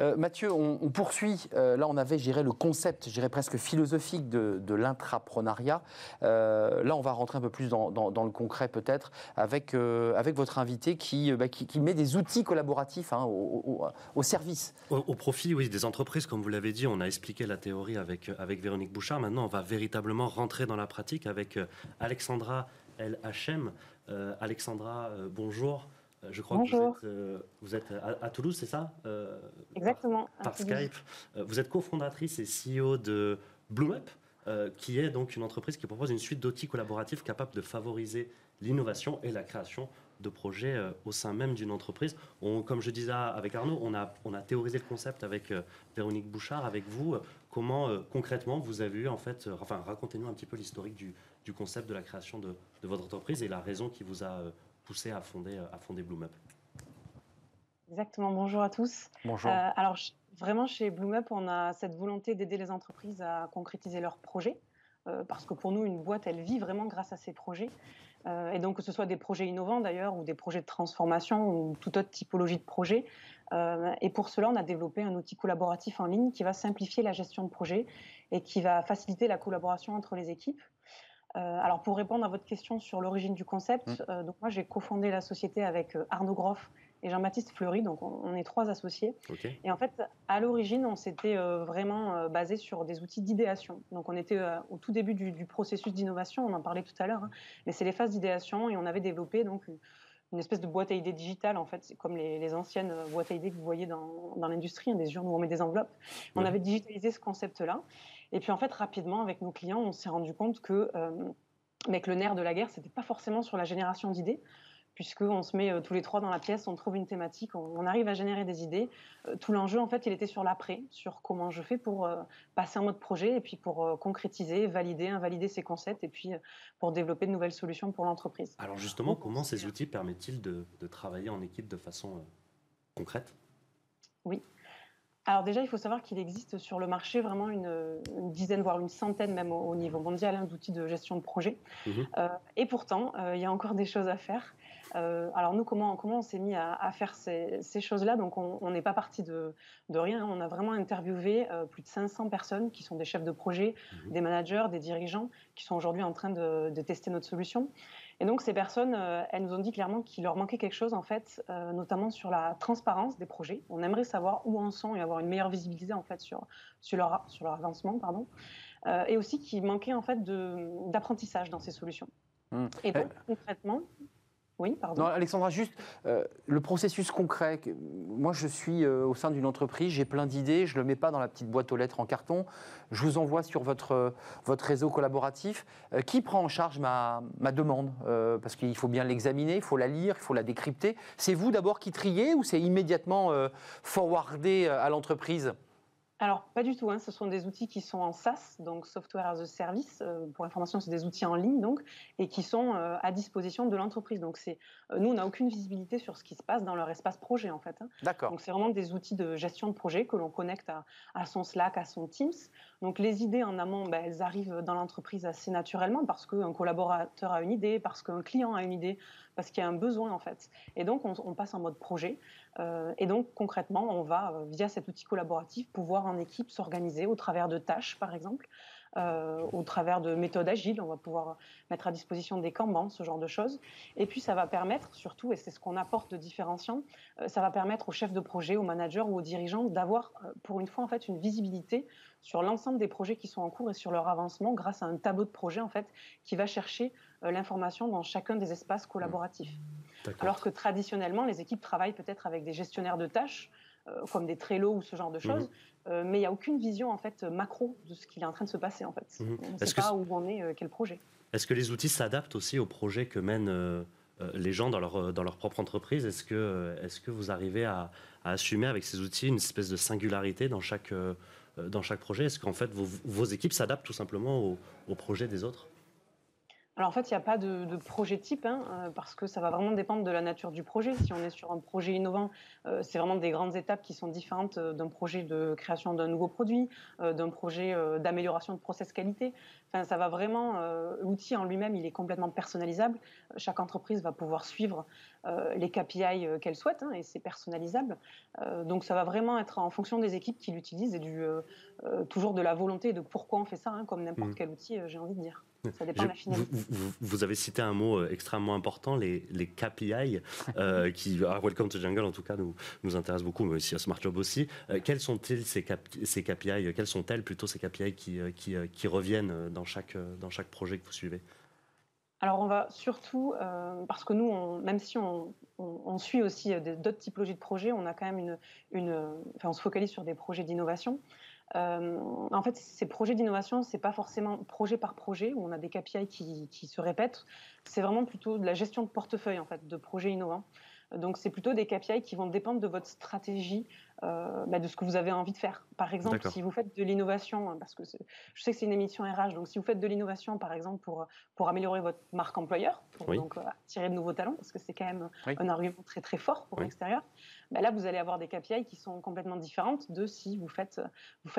Euh, Mathieu, on, poursuit. Euh, là, on avait, j'irais, le concept, j'irais presque philosophique de, de l'intrapreneuriat. Euh, là, on va rentrer un peu plus dans, le concret, peut-être, avec, avec votre invité qui, bah, qui, met des outils collaboratifs hein, au, service. Au, profit, oui, des entreprises, comme vous l'avez dit. On a expliqué la théorie avec, avec Véronique Bouchard. Maintenant, on va véritablement rentrer dans la pratique avec Alexandra LHM. Alexandra, bonjour. Euh, je crois que vous êtes, euh, à, Toulouse, c'est ça euh, Exactement. Par, Skype. Vous êtes cofondatrice et CEO de BloomUp, qui est donc une entreprise qui propose une suite d'outils collaboratifs capables de favoriser l'innovation et la création de projets au sein même d'une entreprise. comme je disais avec Arnaud, on a, on a théorisé le concept avec Véronique Bouchard, avec vous. Comment concrètement vous avez eu, en fait, enfin racontez-nous un petit peu l'historique du, du, concept de la création de, de, votre entreprise et la raison qui vous a poussé à fonder, à fonder BloomUp. Exactement, bonjour à tous. Bonjour. Euh, alors, vraiment, chez BloomUp, on a cette volonté d'aider les entreprises à concrétiser leurs projets, euh, parce que pour nous, une boîte, elle vit vraiment grâce à ses projets. Euh, et donc, que ce soit des projets innovants d'ailleurs, ou des projets de transformation, ou toute autre typologie de projet. et pour cela, on a développé un outil collaboratif en ligne qui va simplifier la gestion de projet et qui va faciliter la collaboration entre les équipes. Euh, alors pour répondre à votre question sur l'origine du concept, mm. euh, donc moi j'ai cofondé la société avec euh, Arnaud Groff et Jean-Baptiste Fleury, donc on, est trois associés. Et en fait, à l'origine, on s'était vraiment basé sur des outils d'idéation. Donc on était au tout début du, processus d'innovation, on en parlait tout à l'heure, hein. mais c'est les phases d'idéation et on avait développé donc une espèce de boîte à idées digitale, en fait, c'est comme les, anciennes boîtes à idées que vous voyez dans, l'industrie, hein, des urnes où on met des enveloppes. On avait digitalisé ce concept-là. Et puis en fait, rapidement, avec nos clients, on s'est rendu compte que, euh, le nerf de la guerre, c'était pas forcément sur la génération d'idées, puisqu'on se met euh, tous les trois dans la pièce, on trouve une thématique, on, arrive à générer des idées. Euh, tout l'enjeu, en fait, il était sur l'après, sur comment je fais pour euh, passer en mode projet et puis pour concrétiser, valider, invalider ces concepts et puis pour développer de nouvelles solutions pour l'entreprise. Alors justement, comment ces outils permettent-ils de, de travailler en équipe de façon concrète? Oui. Alors déjà, il faut savoir qu'il existe sur le marché vraiment une, dizaine, voire une centaine même au, niveau mondial hein, d'outils de gestion de projet. Mhm. Euh, et pourtant, euh, il y a encore des choses à faire. Euh, alors nous, comment, comment on s'est mis à, faire ces, choses-là? Donc on n'est pas parti de, rien. On a vraiment interviewé plus de 500 personnes qui sont des chefs de projet, mhm. des managers, des dirigeants, qui sont aujourd'hui en train de, de, tester notre solution. Et donc ces personnes, euh, elles nous ont dit clairement qu'il leur manquait quelque chose en fait, euh, notamment sur la transparence des projets. On aimerait savoir où en sont et avoir une meilleure visibilité en fait sur, sur, leur, sur leur avancement, pardon. Euh, et aussi qu'il manquait en fait d'apprentissage dans ces solutions. Mmh. Et donc concrètement, oui, pardon. Alexandra, juste euh, le processus concret. Moi, je suis euh, au sein d'une entreprise, j'ai plein d'idées, je ne le mets pas dans la petite boîte aux lettres en carton, je vous envoie sur votre, euh, réseau collaboratif. qui prend en charge ma, ma demande? Parce qu'il faut bien l'examiner, il faut la lire, il faut la décrypter. C'est vous d'abord qui triez ou c'est immédiatement forwardé à l'entreprise? Alors, pas du tout. Hein. Ce sont des outils qui sont en SaaS, donc Software as a Service. Euh, pour information, c'est des outils en ligne, donc, et qui sont euh, à disposition de l'entreprise. Donc, c'est, euh, nous, on n'a aucune visibilité sur ce qui se passe dans leur espace projet, en fait. Hein. D'accord. Donc, c'est vraiment des outils de gestion de projet que l'on connecte à, à, son Slack, à son Teams. Donc, les idées en amont, ben, elles arrivent dans l'entreprise assez naturellement parce qu'un collaborateur a une idée, parce qu'un client a une idée, parce qu'il y a un besoin, en fait. Et donc, on, on passe en mode projet. Euh, et donc concrètement, on va, euh, via cet outil collaboratif, pouvoir en équipe s'organiser au travers de tâches, par exemple, euh, au travers de méthodes agiles. On va pouvoir mettre à disposition des Kanban, ce genre de choses. Et puis ça va permettre, surtout, et c'est ce qu'on apporte de différenciant, ça va permettre aux chefs de projet, aux managers ou aux dirigeants d'avoir, pour une fois, en fait, une visibilité sur l'ensemble des projets qui sont en cours et sur leur avancement grâce à un tableau de projet, en fait, qui va chercher l'information dans chacun des espaces collaboratifs. Alors que traditionnellement, les équipes travaillent peut-être avec des gestionnaires de tâches, euh, comme des Trello ou ce genre de mhm. choses, euh, mais il n'y a aucune vision en fait macro de ce qui est en train de se passer en fait. Mhm. On ne sait pas où on est, euh, quel projet. Est-ce que les outils s'adaptent aussi aux projets que mènent les gens dans leur, dans leur propre entreprise? Est-ce que, est que vous arrivez à, assumer avec ces outils une espèce de singularité dans chaque, dans chaque projet? Est-ce qu'en fait vos, vos équipes s'adaptent tout simplement aux, aux projets des autres? Alors en fait, il n'y a pas de, projet type, hein, euh, parce que ça va vraiment dépendre de la nature du projet. Si on est sur un projet innovant, euh, c'est vraiment des grandes étapes qui sont différentes euh, d'un projet de création d'un nouveau produit, d'un projet d'amélioration de process qualité. Enfin, ça va vraiment, l'outil en lui-même, il est complètement personnalisable. Chaque entreprise va pouvoir suivre les KPI qu'elle souhaite, hein, et c'est personnalisable. donc ça va vraiment être en fonction des équipes qui l'utilisent et du, toujours de la volonté de pourquoi on fait ça, hein, comme n'importe mmh. quel outil, j'ai envie de dire. Ça dépend de la finalité. Vous, avez cité un mot euh, extrêmement important, les, les KPI, euh, qui, à Welcome to Jungle en tout cas, nous, nous intéressent beaucoup, mais aussi à Smart Job aussi. Euh, quels sont-ils ces, ces, KPI Quelles sont-elles plutôt ces KPI qui, qui, qui, reviennent dans chaque, dans chaque projet que vous suivez? Alors on va surtout, parce que nous, on, même si on, on, suit aussi d'autres typologies de projets, on a quand même une, une enfin, on se focalise sur des projets d'innovation. Euh, en fait, ces projets d'innovation, c'est pas forcément projet par projet où on a des KPI qui, qui se répètent. C'est vraiment plutôt de la gestion de portefeuille en fait de projets innovants. Donc, c'est plutôt des KPI qui vont dépendre de votre stratégie, euh, bah, de ce que vous avez envie de faire. Par exemple, si vous faites de l'innovation, hein, parce que je sais que c'est une émission RH, donc si vous faites de l'innovation, par exemple, pour, pour améliorer votre marque employeur, pour donc euh, attirer de nouveaux talents, parce que c'est quand même un argument très très fort pour l'extérieur, bah, là, vous allez avoir des KPI qui sont complètement différentes de si vous faites,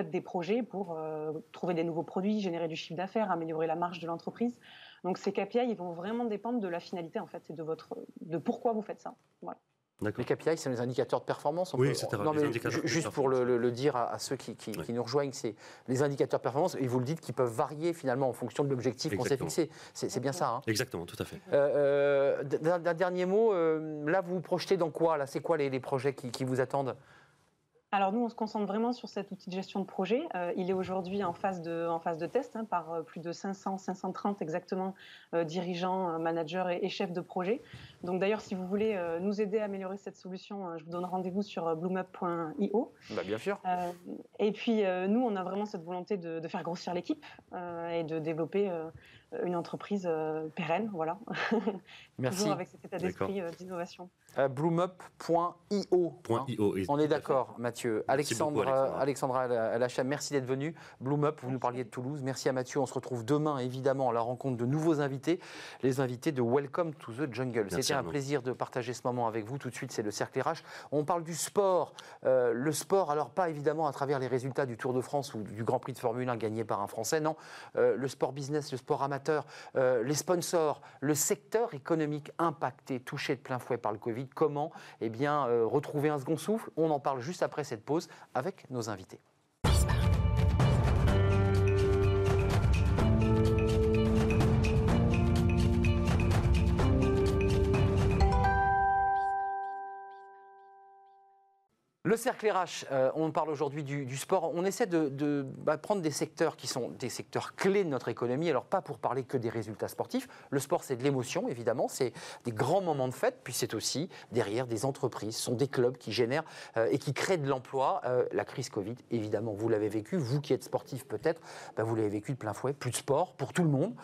des projets pour euh, trouver des nouveaux produits, générer du chiffre d'affaires, améliorer la marge de l'entreprise. Donc ces KPI, ils vont vraiment dépendre de la finalité en fait et de votre, de pourquoi vous faites ça. Voilà. Les KPI, c'est les indicateurs de performance. oui, c'est non, mais Juste pour le, dire à, ceux qui, nous rejoignent, c'est les indicateurs de performance, et vous le dites, qui peuvent varier finalement en fonction de l'objectif qu'on s'est fixé. C'est bien ça. Hein Exactement, tout à fait. Euh, euh, d'un dernier mot, euh, là, vous vous projetez dans quoi Là, C'est quoi les, projets qui vous attendent? Alors nous, on se concentre vraiment sur cet outil de gestion de projet. Euh, il est aujourd'hui en phase de, en phase de test hein, par euh, plus de 500, 530 exactement euh, dirigeants, managers et, chefs de projet. Donc d'ailleurs, si vous voulez nous aider à améliorer cette solution, je vous donne rendez-vous sur bloomup.io. Bah, bien sûr. et puis nous, on a vraiment cette volonté de, de faire grossir l'équipe et de développer une entreprise pérenne, voilà. [laughs] Merci. Toujours avec cet état d'esprit d'innovation. Euh, bloomup.io. Hein. On est d'accord, Mathieu. Alexandre, Alexandra Alachem, merci d'être venu. Bloomup, vous nous parliez de Toulouse. Merci à Mathieu. On se retrouve demain, évidemment, à la rencontre de nouveaux invités, les invités de Welcome to the Jungle. C'était un plaisir de partager ce moment avec vous. Tout de suite, c'est le cercle RH. On parle du sport. Euh, le sport, alors pas évidemment à travers les résultats du Tour de France ou du Grand Prix de Formule 1 gagné par un Français, non. Euh, le sport business, le sport amateur, les sponsors, le secteur économique impacté, touché de plein fouet par le Covid Comment eh bien, euh, retrouver un second souffle? On en parle juste après cette pause avec nos invités. Le cercle RH, euh, on parle aujourd'hui du, sport. On essaie de, bah, prendre des secteurs qui sont des secteurs clés de notre économie. Alors pas pour parler que des résultats sportifs. Le sport, c'est de l'émotion, évidemment. C'est des grands moments de fête. Puis c'est aussi derrière des entreprises, ce sont des clubs qui génèrent euh, et qui créent de l'emploi. Euh, la crise Covid, évidemment, vous l'avez vécu. Vous qui êtes sportif peut-être, bah, vous l'avez vécu de plein fouet. Plus de sport pour tout le monde,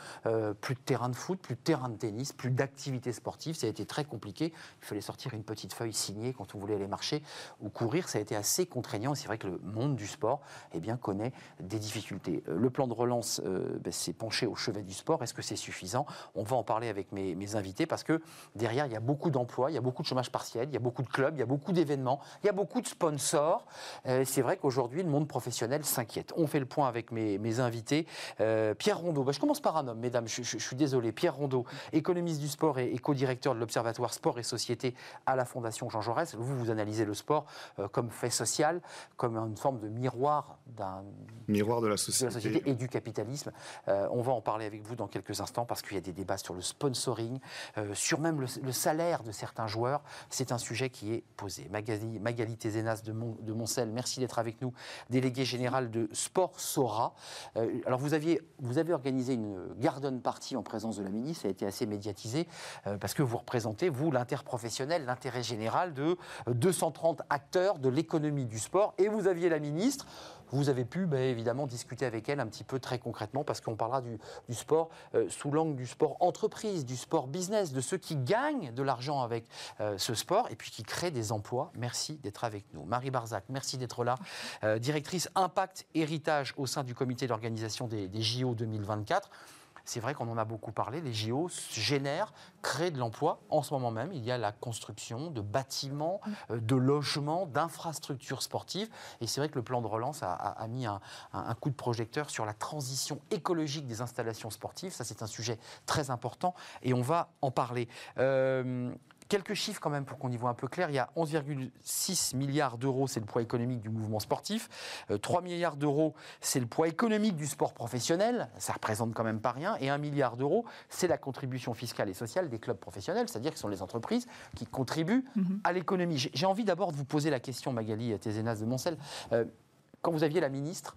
plus de terrain de foot, plus de terrain de tennis, plus d'activités sportives. Ça a été très compliqué. Il fallait sortir une petite feuille signée quand on voulait aller marcher ou courir ça a été assez contraignant. C'est vrai que le monde du sport eh bien, connaît des difficultés. le plan de relance ben, s'est penché au chevet du sport. Est-ce que c'est suffisant? On va en parler avec mes, invités parce que derrière, il y a beaucoup d'emplois, il y a beaucoup de chômage partiel, il y a beaucoup de clubs, il y a beaucoup d'événements, il y a beaucoup de sponsors. c'est vrai qu'aujourd'hui, le monde professionnel s'inquiète. On fait le point avec mes, invités. Pierre Rondeau, ben, je commence par un homme, mesdames, je, suis désolé. Pierre Rondeau, économiste du sport et, co-directeur de l'Observatoire Sport et Société à la Fondation Jean Jaurès. Vous, vous analysez le sport euh, comme fait social, comme une forme de miroir d'un miroir de la société, et du capitalisme. Euh, on va en parler avec vous dans quelques instants parce qu'il y a des débats sur le sponsoring, euh, sur même le, salaire de certains joueurs. C'est un sujet qui est posé. Magali, Magali Tézénas de, de Moncel, merci d'être avec nous, délégué général de Sport Sora. alors vous aviez, vous avez organisé une garden party en présence de la ministre, ça a été assez médiatisé parce que vous représentez, vous, l'interprofessionnel, l'intérêt général de 230 acteurs de l'économie du sport. Et vous aviez la ministre. Vous avez pu bah, évidemment discuter avec elle un petit peu très concrètement parce qu'on parlera du, sport euh, sous l'angle du sport entreprise, du sport business, de ceux qui gagnent de l'argent avec euh, ce sport et puis qui créent des emplois. Merci d'être avec nous. Marie Barzac, merci d'être là. Euh, directrice Impact Héritage au sein du comité d'organisation des, des JO 2024. C'est vrai qu'on en a beaucoup parlé. Les JO génèrent, créent de l'emploi. En ce moment même, il y a la construction de bâtiments, mm. euh, de logements, d'infrastructures sportives. Et c'est vrai que le plan de relance a, mis un, coup de projecteur sur la transition écologique des installations sportives. Ça, c'est un sujet très important et on va en parler. Euh, Quelques chiffres quand même pour qu'on y voit un peu clair. Il y a 11,6 milliards d'euros, c'est le poids économique du mouvement sportif. 3 euh, milliards d'euros, c'est le poids économique du sport professionnel. Ça représente quand même pas rien. Et 1 milliard d'euros, c'est la contribution fiscale et sociale des clubs professionnels, c'est-à-dire que ce sont les entreprises qui contribuent mhm. à l'économie. J'ai envie d'abord de vous poser la question, Magali Tézénas de Moncel. Euh, quand vous aviez la ministre,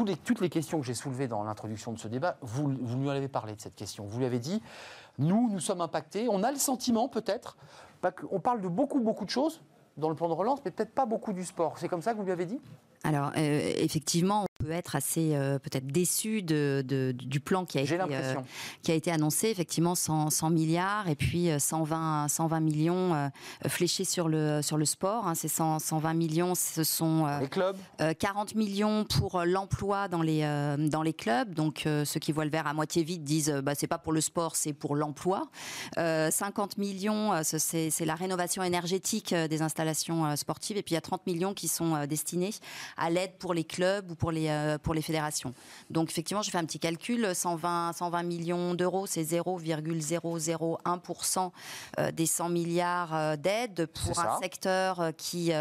les, toutes les questions que j'ai soulevées dans l'introduction de ce débat, vous, vous lui avez parlé de cette question. Vous lui avez dit nous, nous sommes impactés. On a le sentiment, peut-être, qu'on parle de beaucoup, beaucoup de choses dans le plan de relance, mais peut-être pas beaucoup du sport. C'est comme ça que vous lui avez dit? Alors, euh, effectivement, on peut être assez euh, peut-être déçu de, du plan qui a, été, euh, qui a été annoncé, effectivement 100, 100, milliards et puis 120, 120 millions fléchés sur le, sur le sport. Hein. Ces 120 millions, ce sont les clubs. 40 millions pour l'emploi dans les, dans les clubs. Donc, ceux qui voient le verre à moitié vide disent bah, c'est pas pour le sport, c'est pour l'emploi. 50 millions, c'est la rénovation énergétique des installations sportives. Et puis, il y a 30 millions qui sont destinés à l'aide pour les clubs ou pour les, euh, pour les fédérations. Donc effectivement, j'ai fait un petit calcul, 120, 120 millions d'euros, c'est 0,001% euh, des 100 milliards euh, d'aides pour un secteur qui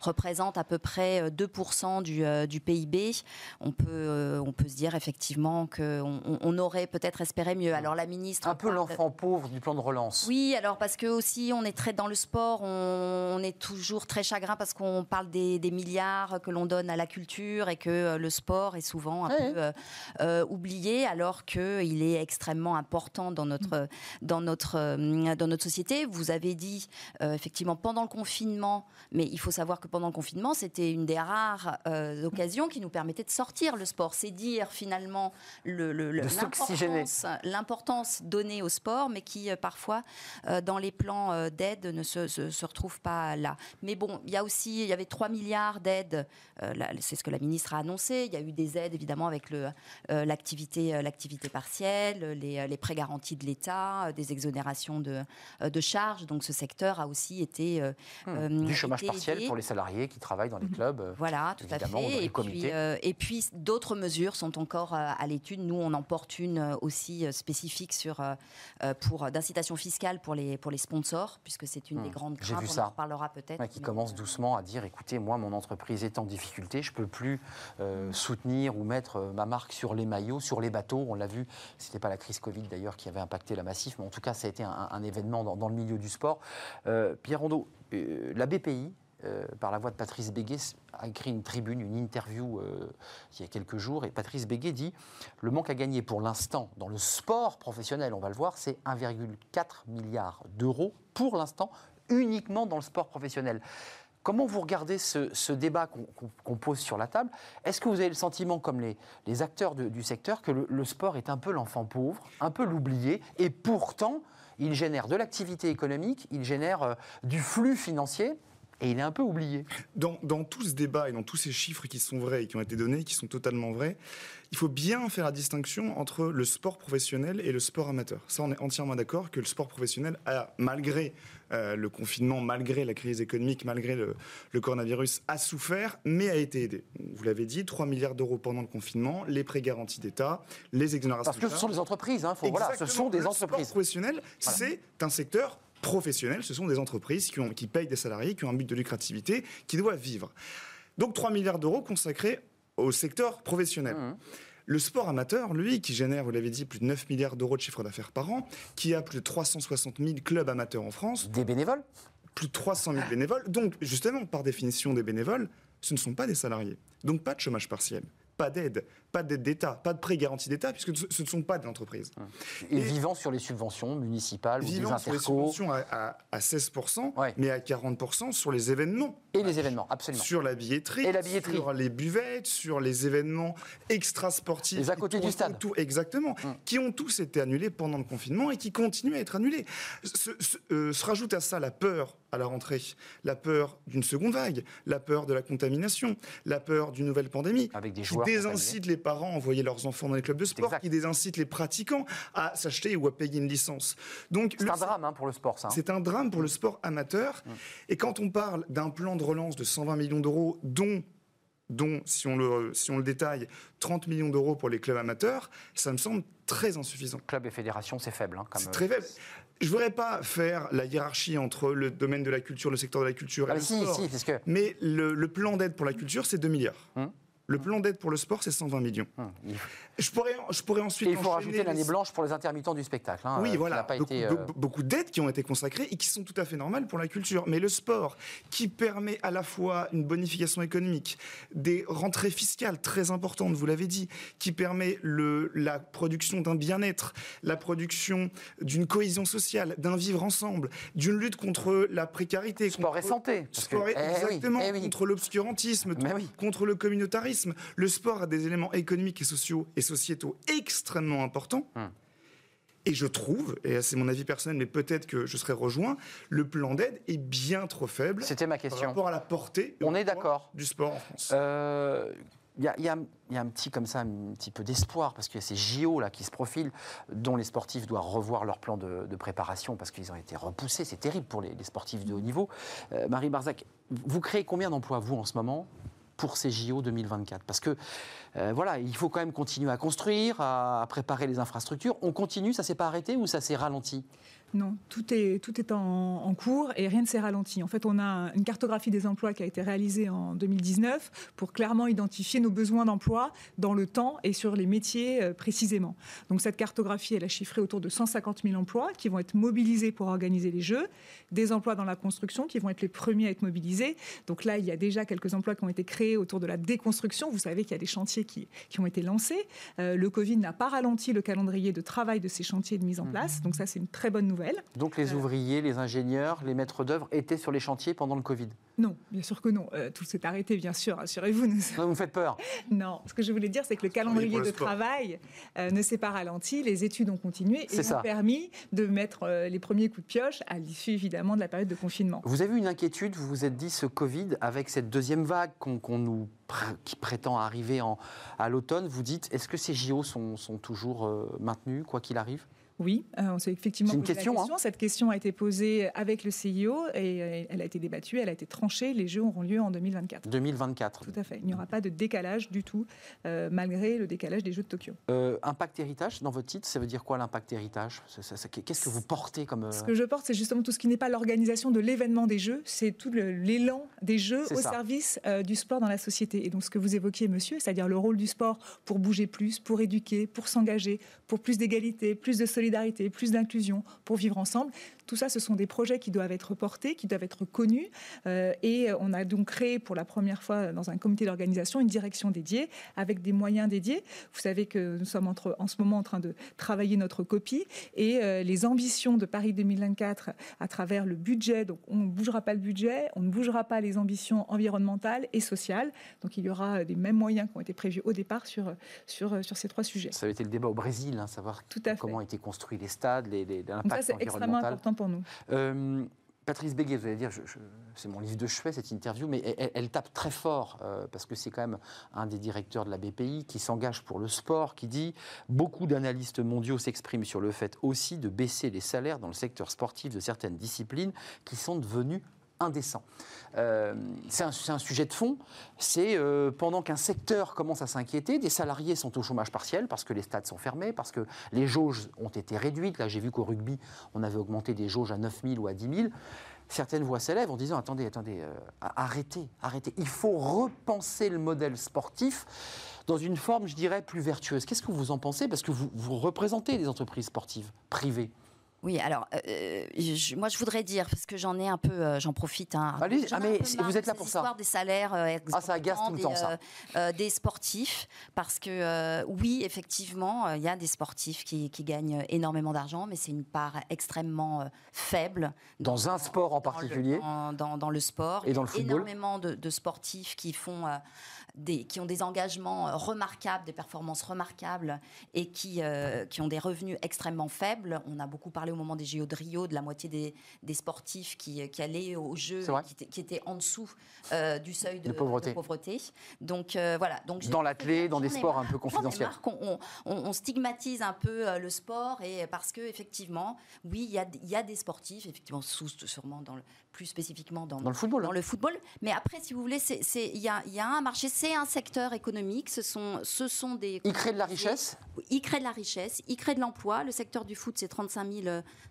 représente à peu près 2% du, du, PIB. On peut, on peut se dire effectivement qu'on on aurait peut-être espéré mieux. Alors la ministre... Un peu l'enfant pauvre du plan de relance. Oui, alors parce que aussi on est très dans le sport, on, est toujours très chagrin parce qu'on parle des, des milliards que l'on donne à la culture et que le sport est souvent un peu euh, euh, oublié alors qu'il est extrêmement important dans notre, dans, notre, dans notre société. Vous avez dit effectivement pendant le confinement, mais il faut savoir que pendant le confinement, c'était une des rares occasions qui nous permettait de sortir le sport. C'est dire finalement l'importance donnée au sport, mais qui parfois dans les plans d'aide ne se, se, retrouve pas là. Mais bon, il y a aussi, il y avait 3 milliards d'aides c'est ce que la ministre a annoncé. Il y a eu des aides évidemment avec euh, l'activité, euh, l'activité partielle, les, prêts garantis de l'État, euh, des exonérations de, de, charges. Donc ce secteur a aussi été hmm. du chômage partiel pour les salariés qui travaillent dans les clubs. Voilà, tout à fait. Et puis, et puis, d'autres mesures sont encore à l'étude. Nous, on en porte une aussi spécifique sur pour d'incitation fiscale pour les pour les sponsors, puisque c'est une des hmm. grandes craintes. Vu on ça. en reparlera peut-être. qui commence doucement à dire écoutez, moi, mon entreprise est en difficulté, je peux plus euh, soutenir ou mettre euh, ma marque sur les maillots, sur les bateaux. On l'a vu, ce n'était pas la crise Covid d'ailleurs qui avait impacté la massif, mais en tout cas, ça a été un, événement dans, le milieu du sport. Euh, Pierre Rondeau, la BPI, par la voix de Patrice Béguet, a écrit une tribune, une interview il y a quelques jours. Et Patrice Béguet dit le manque à gagner pour l'instant dans le sport professionnel, on va le voir, c'est 1,4 milliard d'euros pour l'instant uniquement dans le sport professionnel. Comment vous regardez ce, débat qu'on pose sur la table? Est-ce que vous avez le sentiment, comme les, acteurs du secteur, que le, sport est un peu l'enfant pauvre, un peu l'oublié, et pourtant, il génère de l'activité économique, il génère euh, du flux financier? Et il est un peu oublié. Dans, dans, tout ce débat et dans tous ces chiffres qui sont vrais et qui ont été donnés, qui sont totalement vrais, il faut bien faire la distinction entre le sport professionnel et le sport amateur. Ça, on est entièrement d'accord que le sport professionnel a, malgré euh, le confinement, malgré la crise économique, malgré le, le, coronavirus, a souffert, mais a été aidé. Vous l'avez dit, 3 milliards d'euros pendant le confinement, les prêts garantis d'État, les exonérations. Parce que ce sont des entreprises, hein, faut, voilà, ce sont des le entreprises. Sport professionnel, voilà. c'est un secteur professionnels, ce sont des entreprises qui, ont, qui, payent des salariés, qui ont un but de lucrativité, qui doivent vivre. Donc 3 milliards d'euros consacrés au secteur professionnel. Mmh. Le sport amateur, lui, qui génère, vous l'avez dit, plus de 9 milliards d'euros de chiffre d'affaires par an, qui a plus de 360 000 clubs amateurs en France. Des bénévoles? Plus de 300 000 bénévoles. Donc, justement, par définition, des bénévoles, ce ne sont pas des salariés. Donc, pas de chômage partiel pas d'aide, pas d'aide d'État, pas de prêt garantie d'État, puisque ce ne sont pas des entreprises. Et, et, vivant sur les subventions municipales vivant ou des sur les subventions à, à, à 16%, ouais. mais à 40% sur les événements. Et les événements, absolument. Sur la billetterie, et la billetterie. sur les buvettes, sur les événements extra-sportifs. Les à côté du stade. Tout, exactement. Hum. Qui ont tous été annulés pendant le confinement et qui continuent à être annulés. Se, se, euh, se rajoute à ça la peur à la rentrée, la peur d'une seconde vague, la peur de la contamination, la peur d'une nouvelle pandémie, Avec des qui désincite les parents envoyer leurs enfants dans les clubs de sport, Exact. qui désincite les pratiquants à s'acheter ou à payer une licence. Donc C'est un drame hein, pour le sport, ça. hein. C'est un drame pour le sport amateur. Et quand on parle d'un plan de relance de 120 millions d'euros, dont dont, si on, le, si on le détaille, 30 millions d'euros pour les clubs amateurs, ça me semble très insuffisant. Club et fédération, c'est faible. Hein, C'est très faible. Je ne voudrais pas faire la hiérarchie entre le domaine de la culture, le secteur de la culture et Ah, le si, sport. si, parce que. Mais le, le plan d'aide pour la culture, c'est 2 milliards. Hum. Le plan d'aide pour le sport, c'est 120 millions. hum, il- Je pourrais, je pourrais ensuite. Et il faut rajouter l'année les- blanche pour les intermittents du spectacle. hein, euh, Oui, qui voilà. pas beaucoup, été, euh, be- beaucoup d'aides qui ont été consacrées et qui sont tout à fait normales pour la culture. Mais le sport, qui permet à la fois une bonification économique, des rentrées fiscales très importantes, vous l'avez dit, qui permet le, la production d'un bien-être, la production d'une cohésion sociale, d'un vivre ensemble, d'une lutte contre la précarité. Sport contre- et santé. que- Sport et- Eh oui, exactement, eh oui. contre l'obscurantisme, oui. contre le communautarisme. Le sport a des éléments économiques et sociaux et sociétaux extrêmement importants. Hum. Et je trouve, et c'est mon avis personnel, mais peut-être que je serai rejoint, le plan d'aide est bien trop faible C'était ma par question. rapport à la portée On est d'accord. du sport en France. Euh, Il y, a, il y a- il y a un petit comme ça, un petit peu d'espoir parce qu'il y a ces JO là qui se profilent, dont les sportifs doivent revoir leur plan de, de préparation parce qu'ils ont été repoussés. C'est terrible pour les, les sportifs de haut niveau. Euh, Marie Barzac, vous créez combien d'emplois vous en ce moment? Pour ces JO 2024 Parce que euh, voilà, il faut quand même continuer à construire, à, préparer les infrastructures. On continue, ça s'est pas arrêté ou ça s'est ralenti? Non, tout est, tout est en, en cours et rien ne s'est ralenti. En fait, on a une cartographie des emplois qui a été réalisée en 2019 pour clairement identifier nos besoins d'emploi dans le temps et sur les métiers euh, précisément. Donc cette cartographie, elle a chiffré autour de 150 000 emplois qui vont être mobilisés pour organiser les Jeux, des emplois dans la construction qui vont être les premiers à être mobilisés. Donc là, il y a déjà quelques emplois qui ont été créés autour de la déconstruction. Vous savez qu'il y a des chantiers qui, qui ont été lancés. Euh, le Covid n'a pas ralenti le calendrier de travail de ces chantiers de mise en place. Donc ça, c'est une très bonne nouvelle. Donc les Euh. ouvriers, les ingénieurs, les maîtres d'œuvre étaient sur les chantiers pendant le Covid. Non, bien sûr que non. Euh, tout s'est arrêté, bien sûr, rassurez-vous. nous- Non, vous me faites peur. Non, ce que je voulais dire, c'est que le calendrier le de sport. travail euh, ne s'est pas ralenti, les études ont continué C'est et ça. ont permis de mettre euh, les premiers coups de pioche à l'issue, évidemment, de la période de confinement. Vous avez eu une inquiétude, vous vous êtes dit ce Covid, avec cette deuxième vague qu'on nous qui prétend arriver en, à l'automne, vous dites est-ce que ces JO sont, sont toujours maintenus, quoi qu'il arrive? Oui, euh, on s'est effectivement une posé question, la question. Cette question a été posée avec le CIO et euh, elle a été débattue, elle a été tranchée. Les Jeux auront lieu en 2024. 2024. Tout à fait. Il n'y aura pas de décalage du tout, euh, malgré le décalage des Jeux de Tokyo. Euh, impact héritage, dans votre titre, ça veut dire quoi l'impact héritage? Qu'est-ce que vous portez comme. euh, Ce que je porte, c'est justement tout ce qui n'est pas l'organisation de l'événement des Jeux, c'est tout l'élan des Jeux au ça. service du sport dans la société. Et donc ce que vous évoquiez, monsieur, c'est-à-dire le rôle du sport pour bouger plus, pour éduquer, pour s'engager, pour plus d'égalité, plus de solidarité, plus d'inclusion, pour vivre ensemble. Tout ça, ce sont des projets qui doivent être portés, qui doivent être connus. Euh, et on a donc créé pour la première fois dans un comité d'organisation une direction dédiée avec des moyens dédiés. Vous savez que nous sommes entre- en ce moment en train de travailler notre copie et euh, les ambitions de Paris 2024 à travers le budget. Donc on ne bougera pas le budget, on ne bougera pas les ambitions environnementales et sociales. Donc il y aura des mêmes moyens qui ont été prévus au départ sur, sur, sur ces trois sujets. Ça a été le débat au Brésil, hein, savoir Tout à fait. comment étaient construits les stades, les, les- ça, l'impact c'est extrêmement environnemental. important Euh, Patrice Béguet, vous allez dire, c'est mon livre de chevet cette interview, mais elle, tape très fort euh, parce que c'est quand même un des directeurs de la BPI qui s'engage pour le sport, qui dit beaucoup d'analystes mondiaux s'expriment sur le fait aussi de baisser les salaires dans le secteur sportif de certaines disciplines qui sont devenues indécents. Euh, c'est un, sujet de fond. C'est euh, pendant qu'un secteur commence à s'inquiéter, des salariés sont au chômage partiel parce que les stades sont fermés, parce que les jauges ont été réduites. Là, j'ai vu qu'au rugby, on avait augmenté des jauges à 9 000 ou à 10 000 certaines voix s'élèvent en disant attendez, attendez, euh, arrêtez, arrêtez. Il faut repenser le modèle sportif dans une forme, je dirais, plus vertueuse. Qu'est-ce que vous en pensez? Parce que vous représentez des entreprises sportives privées. Oui, alors euh, euh, moi je voudrais dire parce que j'en ai un peu, euh, j'en profite. Hein, Allez, ah, mais vous êtes là pour ça. des salaires, ah ça agace tout le des, temps ça. des sportifs, parce que oui, effectivement, il y a des sportifs qui, gagnent énormément d'argent, mais c'est une part extrêmement faible. Dans, un sport en particulier. dans, le sport. Et dans le football. Énormément de, de sportifs qui font qui ont des engagements euh, remarquables, des performances remarquables et qui, euh, qui ont des revenus extrêmement faibles. On a beaucoup parlé au moment des JO de Rio de la moitié des, des sportifs qui, qui, allaient aux Jeux, qui, qui, étaient en dessous euh, du seuil de, pauvreté. Donc voilà. Donc, dans l'athlé, dans des sports un peu confidentiels. On, on, stigmatise un peu le sport et parce que effectivement, oui, il y a, y a, des sportifs, effectivement, sous, sûrement dans le, plus spécifiquement dans, le football. Dans le football. Mais après, si vous voulez, il y a, y a, un marché, c'est un secteur économique. Ce sont, ce sont des. Il crée de la richesse Il crée de la richesse, il crée de l'emploi. Le secteur du foot, c'est 35 000,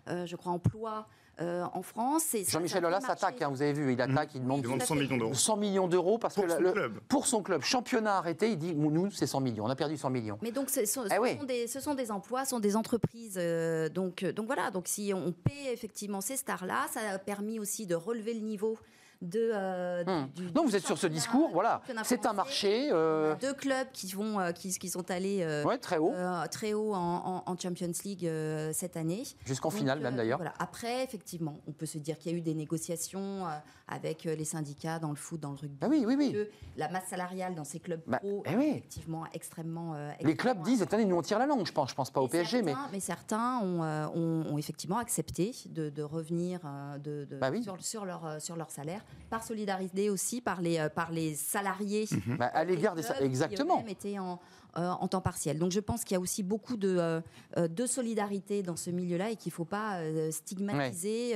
euh, je crois, emplois euh, en France. Jean-Michel Aulas attaque, hein, vous avez vu, il attaque, il demande, 100 millions d'euros. 100 millions d'euros parce pour que son club. pour son club, championnat arrêté, il dit nous c'est 100 millions, on a perdu 100 millions. Mais donc ce, sont, eh des, ce sont, des, emplois, ce sont des entreprises, euh, donc donc voilà, donc si on paie effectivement ces stars là, ça a permis aussi de relever le niveau de. Euh, hmm. vous êtes sur ce discours, voilà. C'est un marché. Euh, deux clubs qui vont, euh, qui, qui, sont allés très haut, très haut en, Champions League cette année. Jusqu'en finale même d'ailleurs. Voilà. Après, effectivement, on peut se dire qu'il y a eu des négociations avec les syndicats dans le foot, dans le rugby. Ah oui, oui, oui. la masse salariale dans ces clubs bah, pro, eh effectivement, extrêmement, Les clubs disent, attendez, nous on tire la langue. Je pense, je pense pas au PSG, mais mais certains ont, ont, effectivement accepté de, revenir de, bah sur, sur, leur sur leur salaire par solidarité aussi par les, euh, par les salariés. Mhm. Bah, à l'égard des Exactement. Qui étaient en, euh, en temps partiel. Donc je pense qu'il y a aussi beaucoup de, euh, de solidarité dans ce milieu-là et qu'il ne faut pas stigmatiser.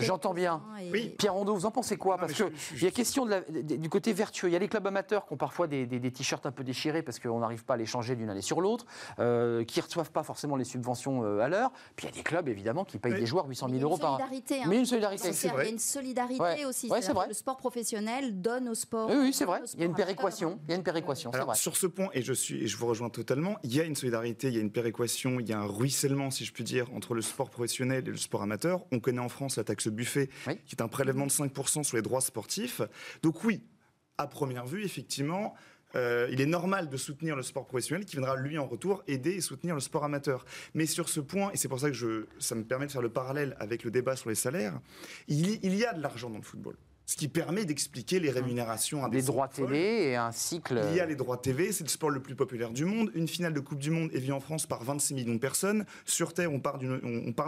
J'entends bien. Oui. Pierre Rondeau, vous en pensez quoi Parce qu'il y a question de du côté vertueux. Il y a les clubs amateurs qui ont parfois des, des, t-shirts un peu déchirés parce qu'on n'arrive pas à les changer d'une année sur l'autre, qui ne reçoivent pas forcément les subventions à l'heure. Puis il y a des clubs, évidemment, qui payent des joueurs 800 000 euros par an. Hein. Mais une solidarité. Il y a une solidarité aussi. Le sport professionnel donne au sport. Oui, c'est vrai. Il y a une péréquation. Il y a une péréquation. vrai. Sur ce point, et je suis, et je vous rejoins totalement, il y a une solidarité, il y a une péréquation, il y a un ruissellement, si je puis dire, entre le sport professionnel et le sport amateur. On connaît en France la taxe Buffet, qui est un prélèvement de 5% sur les droits sportifs. Donc oui, à première vue, effectivement, euh, il est normal de soutenir le sport professionnel qui viendra lui en retour aider et soutenir le sport amateur. Mais sur ce point, et c'est pour ça que je, ça me permet de faire le parallèle avec le débat sur les salaires, il y a de l'argent dans le football ce qui permet d'expliquer les rémunérations. Les droits télé et un cycle. Il y a les droits TV, c'est le sport le plus populaire du monde. Une finale de Coupe du Monde est vue en France par 26 millions de personnes. Sur Terre, on parle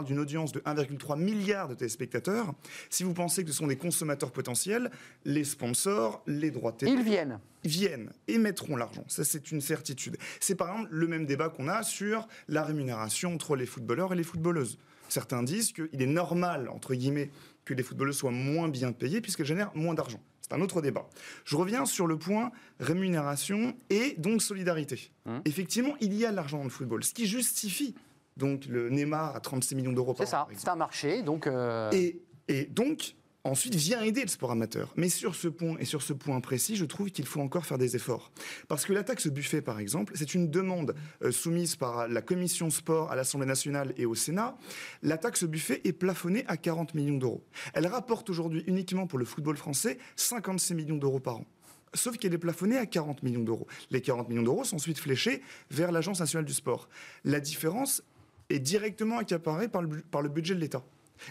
d'une audience de 1,3 milliard de téléspectateurs. Si vous pensez que ce sont des consommateurs potentiels, les sponsors, les droits télé. Ils viennent viennent et mettront l'argent. Ça, c'est une certitude. C'est par exemple le même débat qu'on a sur la rémunération entre les footballeurs et les footballeuses. Certains disent qu'il est normal, entre guillemets, que les footballeurs soient moins bien payés puisqu'elles génèrent moins d'argent. C'est un autre débat. Je reviens sur le point rémunération et donc solidarité. Hum. Effectivement, il y a de l'argent dans le football, ce qui justifie donc le Neymar à 36 millions d'euros par an. C'est ça, c'est un marché. Donc euh, et, et donc, ensuite vient aider le sport amateur. Mais sur ce point et sur ce point précis, je trouve qu'il faut encore faire des efforts. Parce que la taxe buffet, par exemple, c'est une demande euh, soumise par la commission sport à l'Assemblée nationale et au Sénat. La taxe buffet est plafonnée à 40 millions d'euros. Elle rapporte aujourd'hui uniquement pour le football français 56 millions d'euros par an sauf qu'elle est plafonnée à 40 millions d'euros. Les 40 millions d'euros sont ensuite fléchés vers l'Agence nationale du sport. La différence est directement accaparée par le, par le budget de l'État.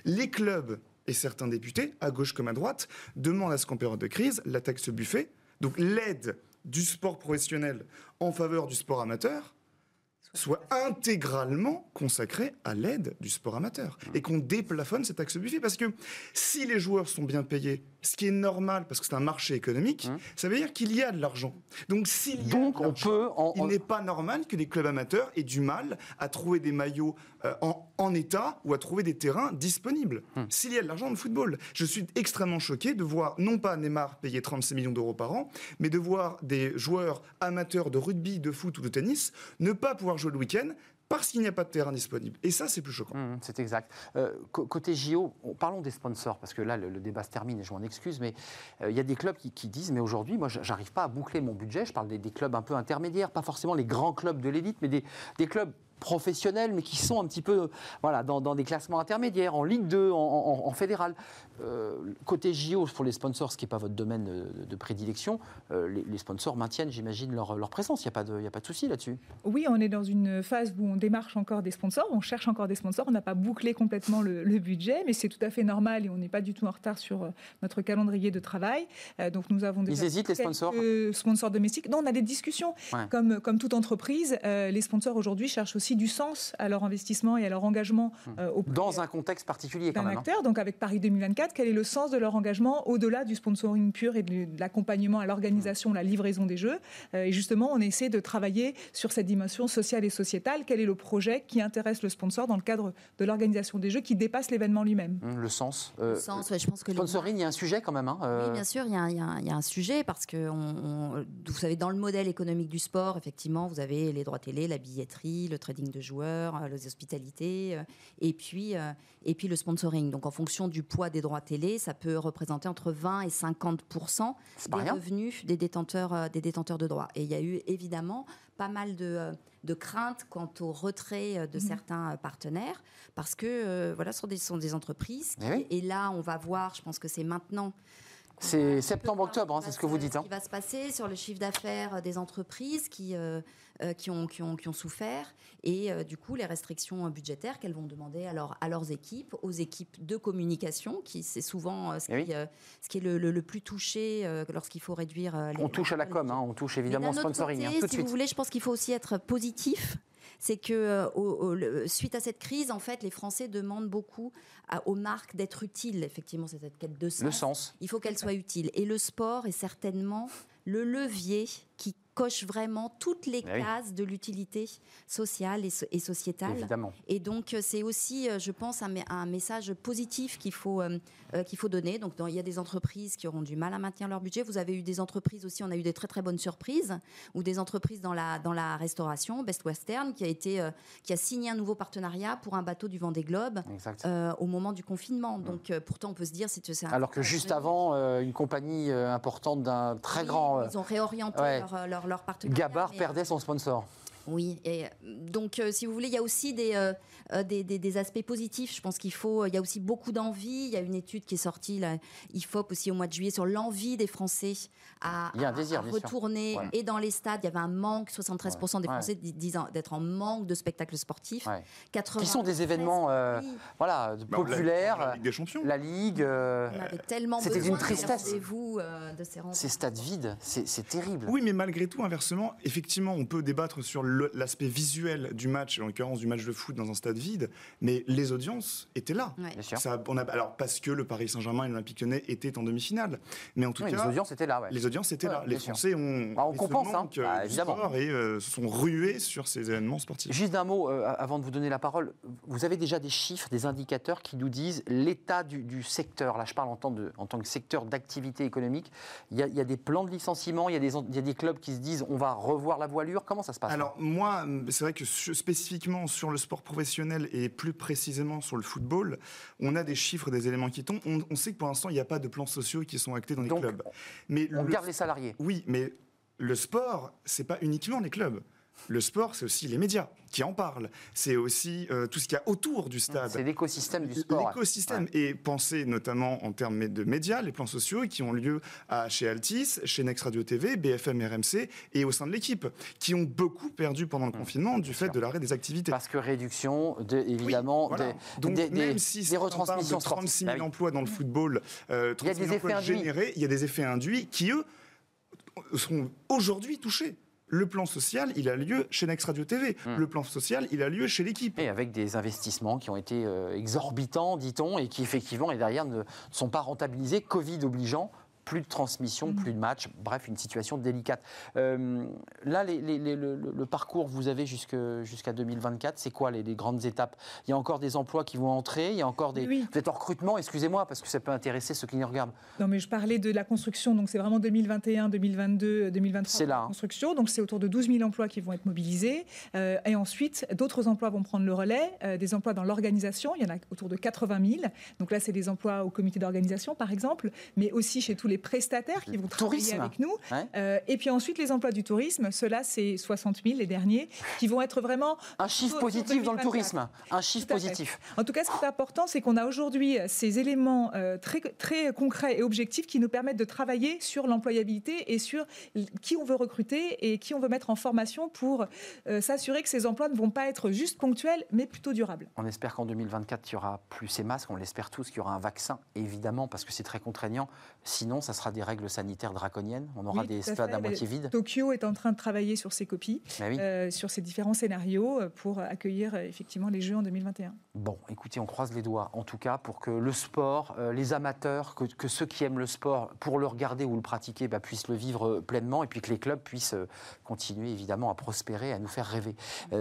Les clubs et certains députés, à gauche comme à droite, demandent à ce qu'en période de crise, la taxe buffet, donc l'aide du sport professionnel en faveur du sport amateur, soit intégralement consacré à l'aide du sport amateur et qu'on déplafonne cette taxe Buffet. Parce que si les joueurs sont bien payés, ce qui est normal parce que c'est un marché économique, Hum. ça veut dire qu'il y a de l'argent. Donc s'il y a Donc de on peut en, il n'est pas normal que les clubs amateurs aient du mal à trouver des maillots euh, en, en état ou à trouver des terrains disponibles. Hmm. S'il y a de l'argent dans le football, je suis extrêmement choqué de voir non pas Neymar payer 36 millions d'euros par an, mais de voir des joueurs amateurs de rugby, de foot ou de tennis ne pas pouvoir jouer le week-end parce qu'il n'y a pas de terrain disponible. Et ça, c'est plus choquant. Hum, C'est exact. Euh, côté JO, on- parlons des sponsors, parce que là, le, débat se termine et je m'en excuse, mais euh, il y a des clubs qui, disent, mais aujourd'hui, moi, j'arrive pas à boucler mon budget. Je parle des, clubs un peu intermédiaires, pas forcément les grands clubs de l'élite, mais des clubs professionnels, mais qui sont un petit peu voilà, dans, dans des classements intermédiaires, en Ligue 2, en, en- en fédéral. Euh, côté JO, pour les sponsors, ce qui n'est pas votre domaine de, de prédilection, euh, les, les sponsors maintiennent, j'imagine, leur, leur présence. Il n'y a pas de, y a pas de souci là-dessus. Oui, on est dans une phase où on démarche encore des sponsors, on cherche encore des sponsors, on n'a pas bouclé complètement le, le budget, mais c'est tout à fait normal et on n'est pas du tout en retard sur euh, notre calendrier de travail. Euh, donc nous avons déjà hésitent, les sponsors sponsors domestiques. Non, on a des discussions. Ouais. Comme, comme toute entreprise, les sponsors aujourd'hui cherchent aussi du sens à leur investissement et à leur engagement euh, auprès Hmm. Dans un contexte particulier, quand d'un même. hein. acteur. Donc avec Paris 2024, quel est le sens de leur engagement au-delà du sponsoring pur et de, de l'accompagnement à l'organisation, la livraison des jeux? Euh, Et justement, on essaie de travailler sur cette dimension sociale et sociétale. Quel est le projet qui intéresse le sponsor dans le cadre de l'organisation des jeux qui dépasse l'événement lui-même? Hum, Le sens. euh, Le sens, ouais, je pense que Sponsoring, il y a un sujet quand même. hein, euh, Oui, bien sûr, il y, a un- il y a un- il y a un sujet parce que, on- on- vous savez, dans le modèle économique du sport, effectivement, vous avez les droits télé, la billetterie, le trading de joueurs, euh, les hospitalités, euh, et puis, euh, et puis le sponsoring. Donc, en fonction du poids des droits télé, ça peut représenter entre 20 et 50 C'est pas des rien. revenus des détenteurs, des détenteurs de droits. Et il y a eu évidemment pas mal de, de craintes quant au retrait de Mhm. certains partenaires, parce que euh, voilà, ce sont des, sont des entreprises. qui- Eh oui. Et là, on va voir, je pense que c'est maintenant. C'est septembre-octobre, hein, ce c'est ce que vous dites, hein. Ce qui va se passer sur le chiffre d'affaires des entreprises qui, euh, qui, ont, qui, ont, qui ont souffert et euh, du coup les restrictions euh, budgétaires qu'elles vont demander à, leur- à leurs équipes, aux équipes de communication, qui c'est souvent euh, ce, Eh qui, euh, ce qui est le, le- le plus touché euh, lorsqu'il faut réduire euh, les On touche à la com, hein, on touche évidemment au sponsoring, hein, côté, de si suite. vous voulez, je pense qu'il faut aussi être positif. C'est que euh, au- au- le- suite à cette crise, en fait, les Français demandent beaucoup à- aux marques d'être utiles. Effectivement, c'est cette quête de sens. Le sens. Il faut qu'elle soit utile. Et le sport est certainement le levier qui coche vraiment toutes les oui. cases de l'utilité sociale et, so- et sociétale. Évidemment. Et donc, euh, c'est aussi, euh, je pense, un, me- un message positif qu'il faut, euh, qu'il faut donner. Donc, dans- il y a des entreprises qui auront du mal à maintenir leur budget. Vous avez eu des entreprises aussi, on a eu des très très bonnes surprises, ou des entreprises dans la, dans la restauration, Best Western, qui a, été, euh, qui a signé un nouveau partenariat pour un bateau du Vendée Globe euh, au moment du confinement. Donc, euh, pourtant, on peut se dire, c'est Alors que juste avant, une compagnie importante d'un très Oui, grand Ils ont réorienté ouais. leur, leur, leur partenariat. Gabar mais- perdait son sponsor. Oui, et euh, donc euh, si vous voulez, il y a aussi des, euh, des, des- des aspects positifs. Je pense qu'il faut, il y a aussi beaucoup d'envie. Il y a une étude qui est sortie, la IFOP aussi au mois de juillet, sur l'envie des Français à, désir, retourner. Ouais. Et dans les stades, il y avait un manque, 73% des Ouais. Français di- disant d'être en manque de spectacles sportifs. Ouais. 80 Qui sont des événements euh, Oui. voilà, Bah, la- populaires. La Ligue des Champions. La Ligue, euh, On avait tellement C'était besoin d'une tristesse. de ces rendez-vous, euh, de ces rendez-vous. ces stades vides, c'est c'est terrible. Oui, mais malgré tout, inversement, effectivement, on peut débattre sur le- l'aspect visuel du match, en l'occurrence du match de foot dans un stade vide, mais les audiences étaient là. Ouais. Bien sûr. Ça, on a, alors, parce que le Paris Saint-Germain et l'Olympique Lyonnais étaient en demi-finale. Mais en tout Oui, cas, les audiences étaient là. ouais. les audiences étaient Ouais, là. Les sûr. Français ont Bah, on compense, hein. euh, Bah, évidemment. et euh, se sont rués sur ces événements sportifs. Juste un mot euh, avant de vous donner la parole. Vous avez déjà des chiffres, des indicateurs qui nous disent l'état du, du secteur. Là, je parle en tant, de- en tant que secteur d'activité économique. Il y, a, il y a des plans de licenciement, il y, a des, en- il y a des clubs qui se disent on va revoir la voilure. Comment ça se passe Alors moi, c'est vrai que spécifiquement sur le sport professionnel et plus précisément sur le football, on a des chiffres, des éléments qui tombent. On, on sait que pour l'instant, il n'y a pas de plans sociaux qui sont actés dans les Donc, clubs. Mais On le- garde les salariés. Oui, mais le sport, c'est pas uniquement les clubs. Le sport, c'est aussi les médias qui en parlent. C'est aussi euh, tout ce qu'il y a autour du stade. C'est l'écosystème du sport. L'écosystème. Et pensez notamment en termes de médias, les plans sociaux qui ont lieu à, chez Altis, chez Next Radio TV, BFM RMC et au sein de l'équipe, qui ont beaucoup perdu pendant le confinement du fait sûr. de l'arrêt des activités. Parce que réduction, de, évidemment, Oui, voilà. des, Donc des- même des- si des on parle retransmissions de 36 sportives. 000 Bah oui. emplois dans le football, euh, Il y a 36 000 des emplois générés, il y a des effets induits qui, eux, seront aujourd'hui touchés. Le plan social, il a lieu chez Next Radio TV. Hmm. Le plan social, il a lieu chez l'équipe. Et avec des investissements qui ont été euh, exorbitants, dit-on, et qui effectivement, et derrière, ne sont pas rentabilisés, Covid obligeant plus de transmission, mm. plus de match, bref, une situation délicate. Euh, là, le, parcours que vous avez jusqu'à 2024, c'est quoi les, grandes étapes? Il y a encore des emplois qui vont entrer, il y a encore des... Vous êtes en recrutement, excusez-moi, parce que ça peut intéresser ceux qui nous regardent. Non, mais je parlais de la construction, donc c'est vraiment 2021, 2022, 2023. C'est là. Hein. Construction, donc c'est autour de 12 000 emplois qui vont être mobilisés. Euh, et ensuite, d'autres emplois vont prendre le relais, euh, des emplois dans l'organisation, il y en a autour de 80 000. Donc là, c'est des emplois au comité d'organisation, par exemple, mais aussi chez tous les prestataires qui vont travailler avec nous. Euh, et puis ensuite, les emplois du tourisme, ceux-là, c'est 60 000, les derniers, qui vont être vraiment... Un chiffre positif dans le tourisme. Un chiffre positif. En tout cas, ce qui est important, c'est qu'on a aujourd'hui ces éléments euh, très, très concrets et objectifs qui nous permettent de travailler sur l'employabilité et sur qui on veut recruter et qui on veut mettre en formation pour euh, s'assurer que ces emplois ne vont pas être juste ponctuels, mais plutôt durables. On espère qu'en 2024, il y aura plus ces masques. On l'espère tous qu'il y aura un vaccin, évidemment, parce que c'est très contraignant. Sinon, ça sera des règles sanitaires draconiennes. On aura des stades à, moitié vides. Tokyo est en train de travailler sur ses copies, bah euh, sur ces différents scénarios euh, pour accueillir euh, effectivement les Jeux en 2021. Bon, écoutez, on croise les doigts, en tout cas, pour que le sport, les amateurs, que, ceux qui aiment le sport, pour le regarder ou le pratiquer, bah, puissent le vivre pleinement, et puis que les clubs puissent continuer évidemment à prospérer, à nous faire rêver.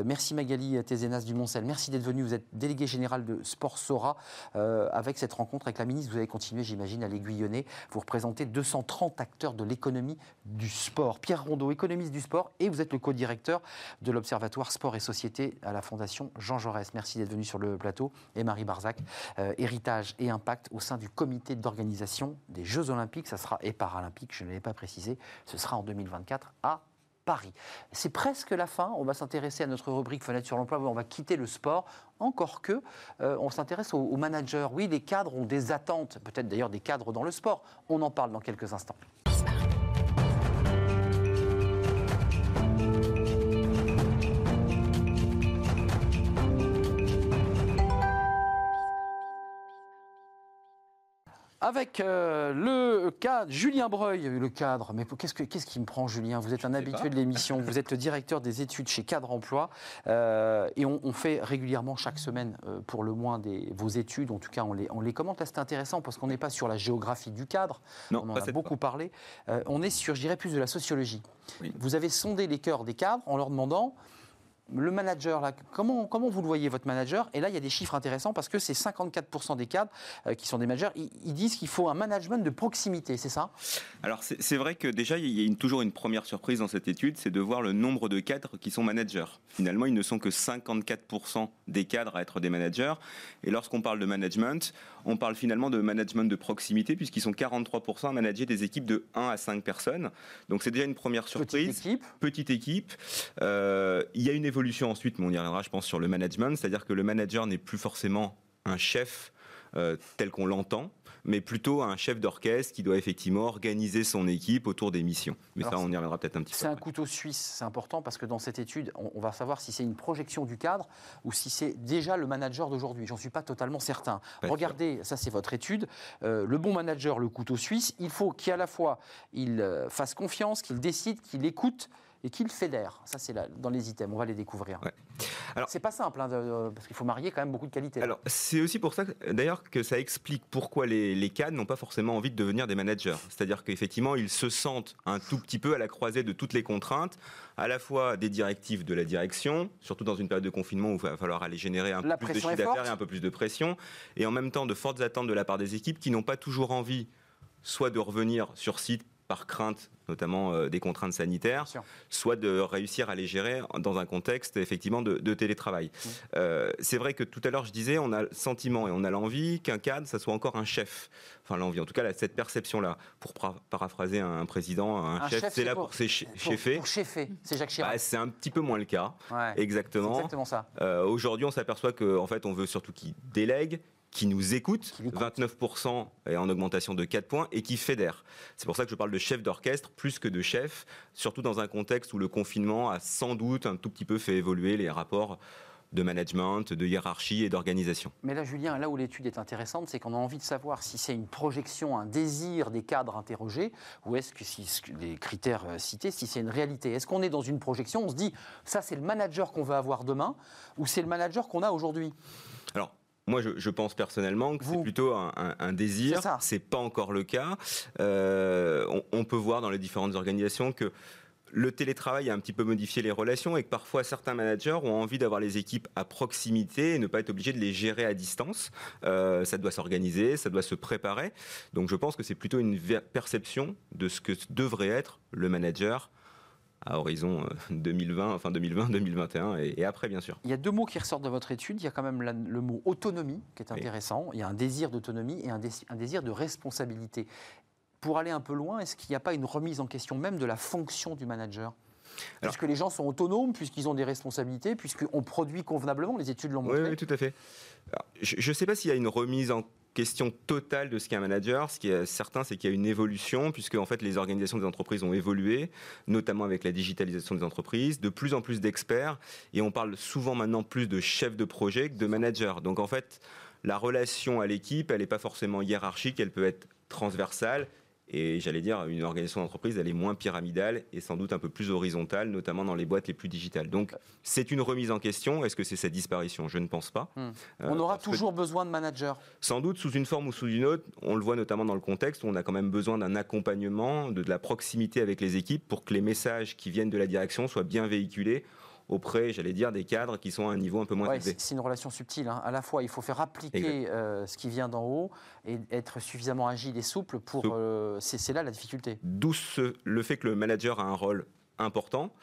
merci Magali Tézénas du Moncel, merci d'être venu. Vous êtes délégué général de Sport Sora. avec cette rencontre avec la ministre, vous allez continuer, j'imagine, à l'aiguillonner. Vous représentez 230 acteurs de l'économie du sport. Pierre Rondeau, économiste du sport, et vous êtes le co-directeur de l'Observatoire Sport et Société à la Fondation Jean Jaurès. Merci d'être venu sur le plateau. Et Marie Barzac, euh, héritage et impact au sein du comité d'organisation des Jeux Olympiques, et Paralympiques, je ne l'ai pas précisé, ce sera en 2024 à Paris. C'est presque la fin. On va s'intéresser à notre rubrique Fenêtre sur l'emploi. On va quitter le sport. Encore que, euh, on s'intéresse aux managers. Oui, les cadres ont des attentes, peut-être d'ailleurs des cadres dans le sport. On en parle dans quelques instants. Avec euh, le cadre, Julien Breuil, le cadre. Mais qu'est-ce, qui me prend, Julien? Vous êtes un habitué de l'émission. Vous êtes le directeur des études chez Cadre Emploi. Euh, et on, fait régulièrement, chaque semaine, euh, pour le moins des, vos études, en tout cas, on les, on les commente. Là, c'est intéressant parce qu'on n'est pas sur la géographie du cadre. on en a beaucoup parlé. on est sur, je dirais, plus de la sociologie. Vous avez sondé les cœurs des cadres en leur demandant le manager, là, comment, comment vous le voyez, votre manager? Et là, il y a des chiffres intéressants parce que c'est 54% des cadres euh, qui sont des managers. Ils, disent qu'il faut un management de proximité, c'est ça? Alors, c'est vrai que déjà, il y a toujours une première surprise dans cette étude, c'est de voir le nombre de cadres qui sont managers. Finalement, ils ne sont que 54% des cadres à être des managers. Et lorsqu'on parle de management, on parle finalement de management de proximité, puisqu'ils sont 43% à manager des équipes de 1 à 5 personnes. Donc, c'est déjà une première surprise. Petite équipe. Petite équipe. Euh, il y a une évolution ensuite, mais on y reviendra, je pense, sur le management, c'est-à-dire que le manager n'est plus forcément un chef euh, tel qu'on l'entend mais plutôt un chef d'orchestre qui doit effectivement organiser son équipe autour des missions. Mais ça, on y reviendra peut-être un petit peu. C'est un couteau suisse, c'est important parce que dans cette étude, on, va savoir si c'est une projection du cadre ou si c'est déjà le manager d'aujourd'hui. J'en suis pas totalement certain. Regardez, ça c'est votre étude. Euh, le bon manager, le couteau suisse, il faut qu'à la fois il euh, fasse confiance, qu'il décide, qu'il écoute et qu'il fédère. Ça, c'est dans les items. On va les découvrir. Alors, c'est pas simple, hein, parce qu'il faut marier quand même beaucoup de qualités. Alors, c'est aussi pour ça, d'ailleurs, que ça explique pourquoi les, les cadres n'ont pas forcément envie de devenir des managers. C'est-à-dire qu'effectivement, ils se sentent un tout petit peu à la croisée de toutes les contraintes, à la fois des directives de la direction, surtout dans une période de confinement où il va falloir aller générer un peu plus de chiffre d'affaires et un peu plus de pression, et en même temps de fortes attentes de la part des équipes qui n'ont pas toujours envie soit de revenir sur site par crainte notamment euh, des contraintes sanitaires, soit de réussir à les gérer dans un contexte effectivement de, télétravail. Euh, c'est vrai que tout à l'heure je disais, on a le sentiment et on a l'envie qu'un cadre, ça soit encore un chef. Enfin l'envie, en tout cas cette perception-là. Pour paraphraser un président, un, chef, c'est là pour, cheffer. Pour cheffer, c'est Jacques Chirac. Bah, c'est un petit peu moins le cas. Exactement. exactement ça. Euh, aujourd'hui, on s'aperçoit qu'en en fait, on veut surtout qu'il délègue, qui nous écoute, 29% est en augmentation de 4 points, et qui fédère. C'est pour ça que je parle de chef d'orchestre plus que de chef, surtout dans un contexte où le confinement a sans doute un tout petit peu fait évoluer les rapports de management, de hiérarchie et d'organisation. Mais là, Julien, là où l'étude est intéressante, c'est qu'on a envie de savoir si c'est une projection, un désir des cadres interrogés, ou est-ce que si les critères euh, cités, si c'est une réalité. Est-ce qu'on est dans une projection, on se dit, ça c'est le manager qu'on va avoir demain, ou c'est le manager qu'on a aujourd'hui? Alors, moi, je, pense personnellement que c'est plutôt un, un, désir. C'est pas encore le cas. Euh, on, on, peut voir dans les différentes organisations que le télétravail a un petit peu modifié les relations et que parfois certains managers ont envie d'avoir les équipes à proximité et ne pas être obligés de les gérer à distance. Euh, ça doit s'organiser, ça doit se préparer. Donc je pense que c'est plutôt une perception de ce que devrait être le manager à horizon 2020, euh, [laughs] enfin 2020, 2021 et, après, bien sûr. Il y a deux mots qui ressortent de votre étude. Il y a quand même le mot autonomie qui est intéressant. Il y a un désir d'autonomie et un, désir de responsabilité. Pour aller un peu loin, est-ce qu'il n'y a pas une remise en question même de la fonction du manager? Est-ce que les gens sont autonomes, puisqu'ils ont des responsabilités, puisqu'on produit convenablement, les études l'ont montré. Oui, tout à fait. je ne sais pas s'il y a une remise en question totale de ce qu'est un manager. Ce qui est certain, c'est qu'il y a une évolution, puisque en fait, les organisations des entreprises ont évolué, notamment avec la digitalisation des entreprises, de plus en plus d'experts, et on parle souvent maintenant plus de chefs de projet que de managers. Donc en fait, la relation à l'équipe, elle n'est pas forcément hiérarchique, elle peut être transversale et j'allais dire, une organisation d'entreprise, elle est moins pyramidale et sans doute un peu plus horizontale, notamment dans les boîtes les plus digitales. Donc, c'est une remise en question. Est-ce que c'est sa disparition? Je ne pense pas. Hmm. Euh, on aura toujours besoin de managers Sans doute, sous une forme ou sous une autre. On le voit notamment dans le contexte où on a quand même besoin d'un accompagnement, de, de la proximité avec les équipes pour que les messages qui viennent de la direction soient bien véhiculés auprès, j'allais dire, des cadres qui sont à un niveau un peu moins élevé. C'est une relation subtile. Hein. À la fois, il faut faire appliquer euh, ce qui vient d'en haut et être suffisamment agile et souple pour. Euh, c'est là la difficulté. D'où le fait que le manager a un rôle important,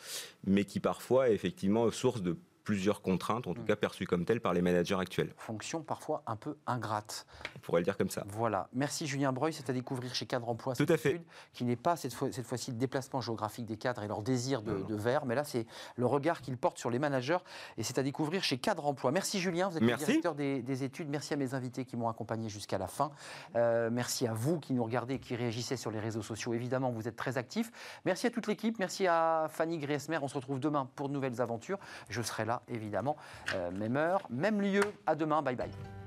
mais qui parfois est effectivement source de plusieurs contraintes, en tout mm. cas perçues comme telles par les managers actuels. Fonction parfois un peu ingrate. On pourrait le dire comme ça. Voilà. Merci Julien Breuil, c'est à découvrir chez Cadre Emploi. Tout à fait. Qui n'est pas cette, fois, cette fois-ci le déplacement géographique des cadres et leur désir de, de verre, mais là c'est le regard qu'ils portent sur les managers et c'est à découvrir chez Cadre Emploi. Merci Julien, vous êtes le directeur des, études. Merci à mes invités qui m'ont accompagné jusqu'à la fin. Euh, merci à vous qui nous regardez et qui réagissez sur les réseaux sociaux. Évidemment, vous êtes très actifs. Merci à toute l'équipe. Merci à Fanny Griesmer. On se retrouve demain pour de nouvelles aventures. Je serai évidemment. Euh, même heure, même lieu. À demain. Bye bye.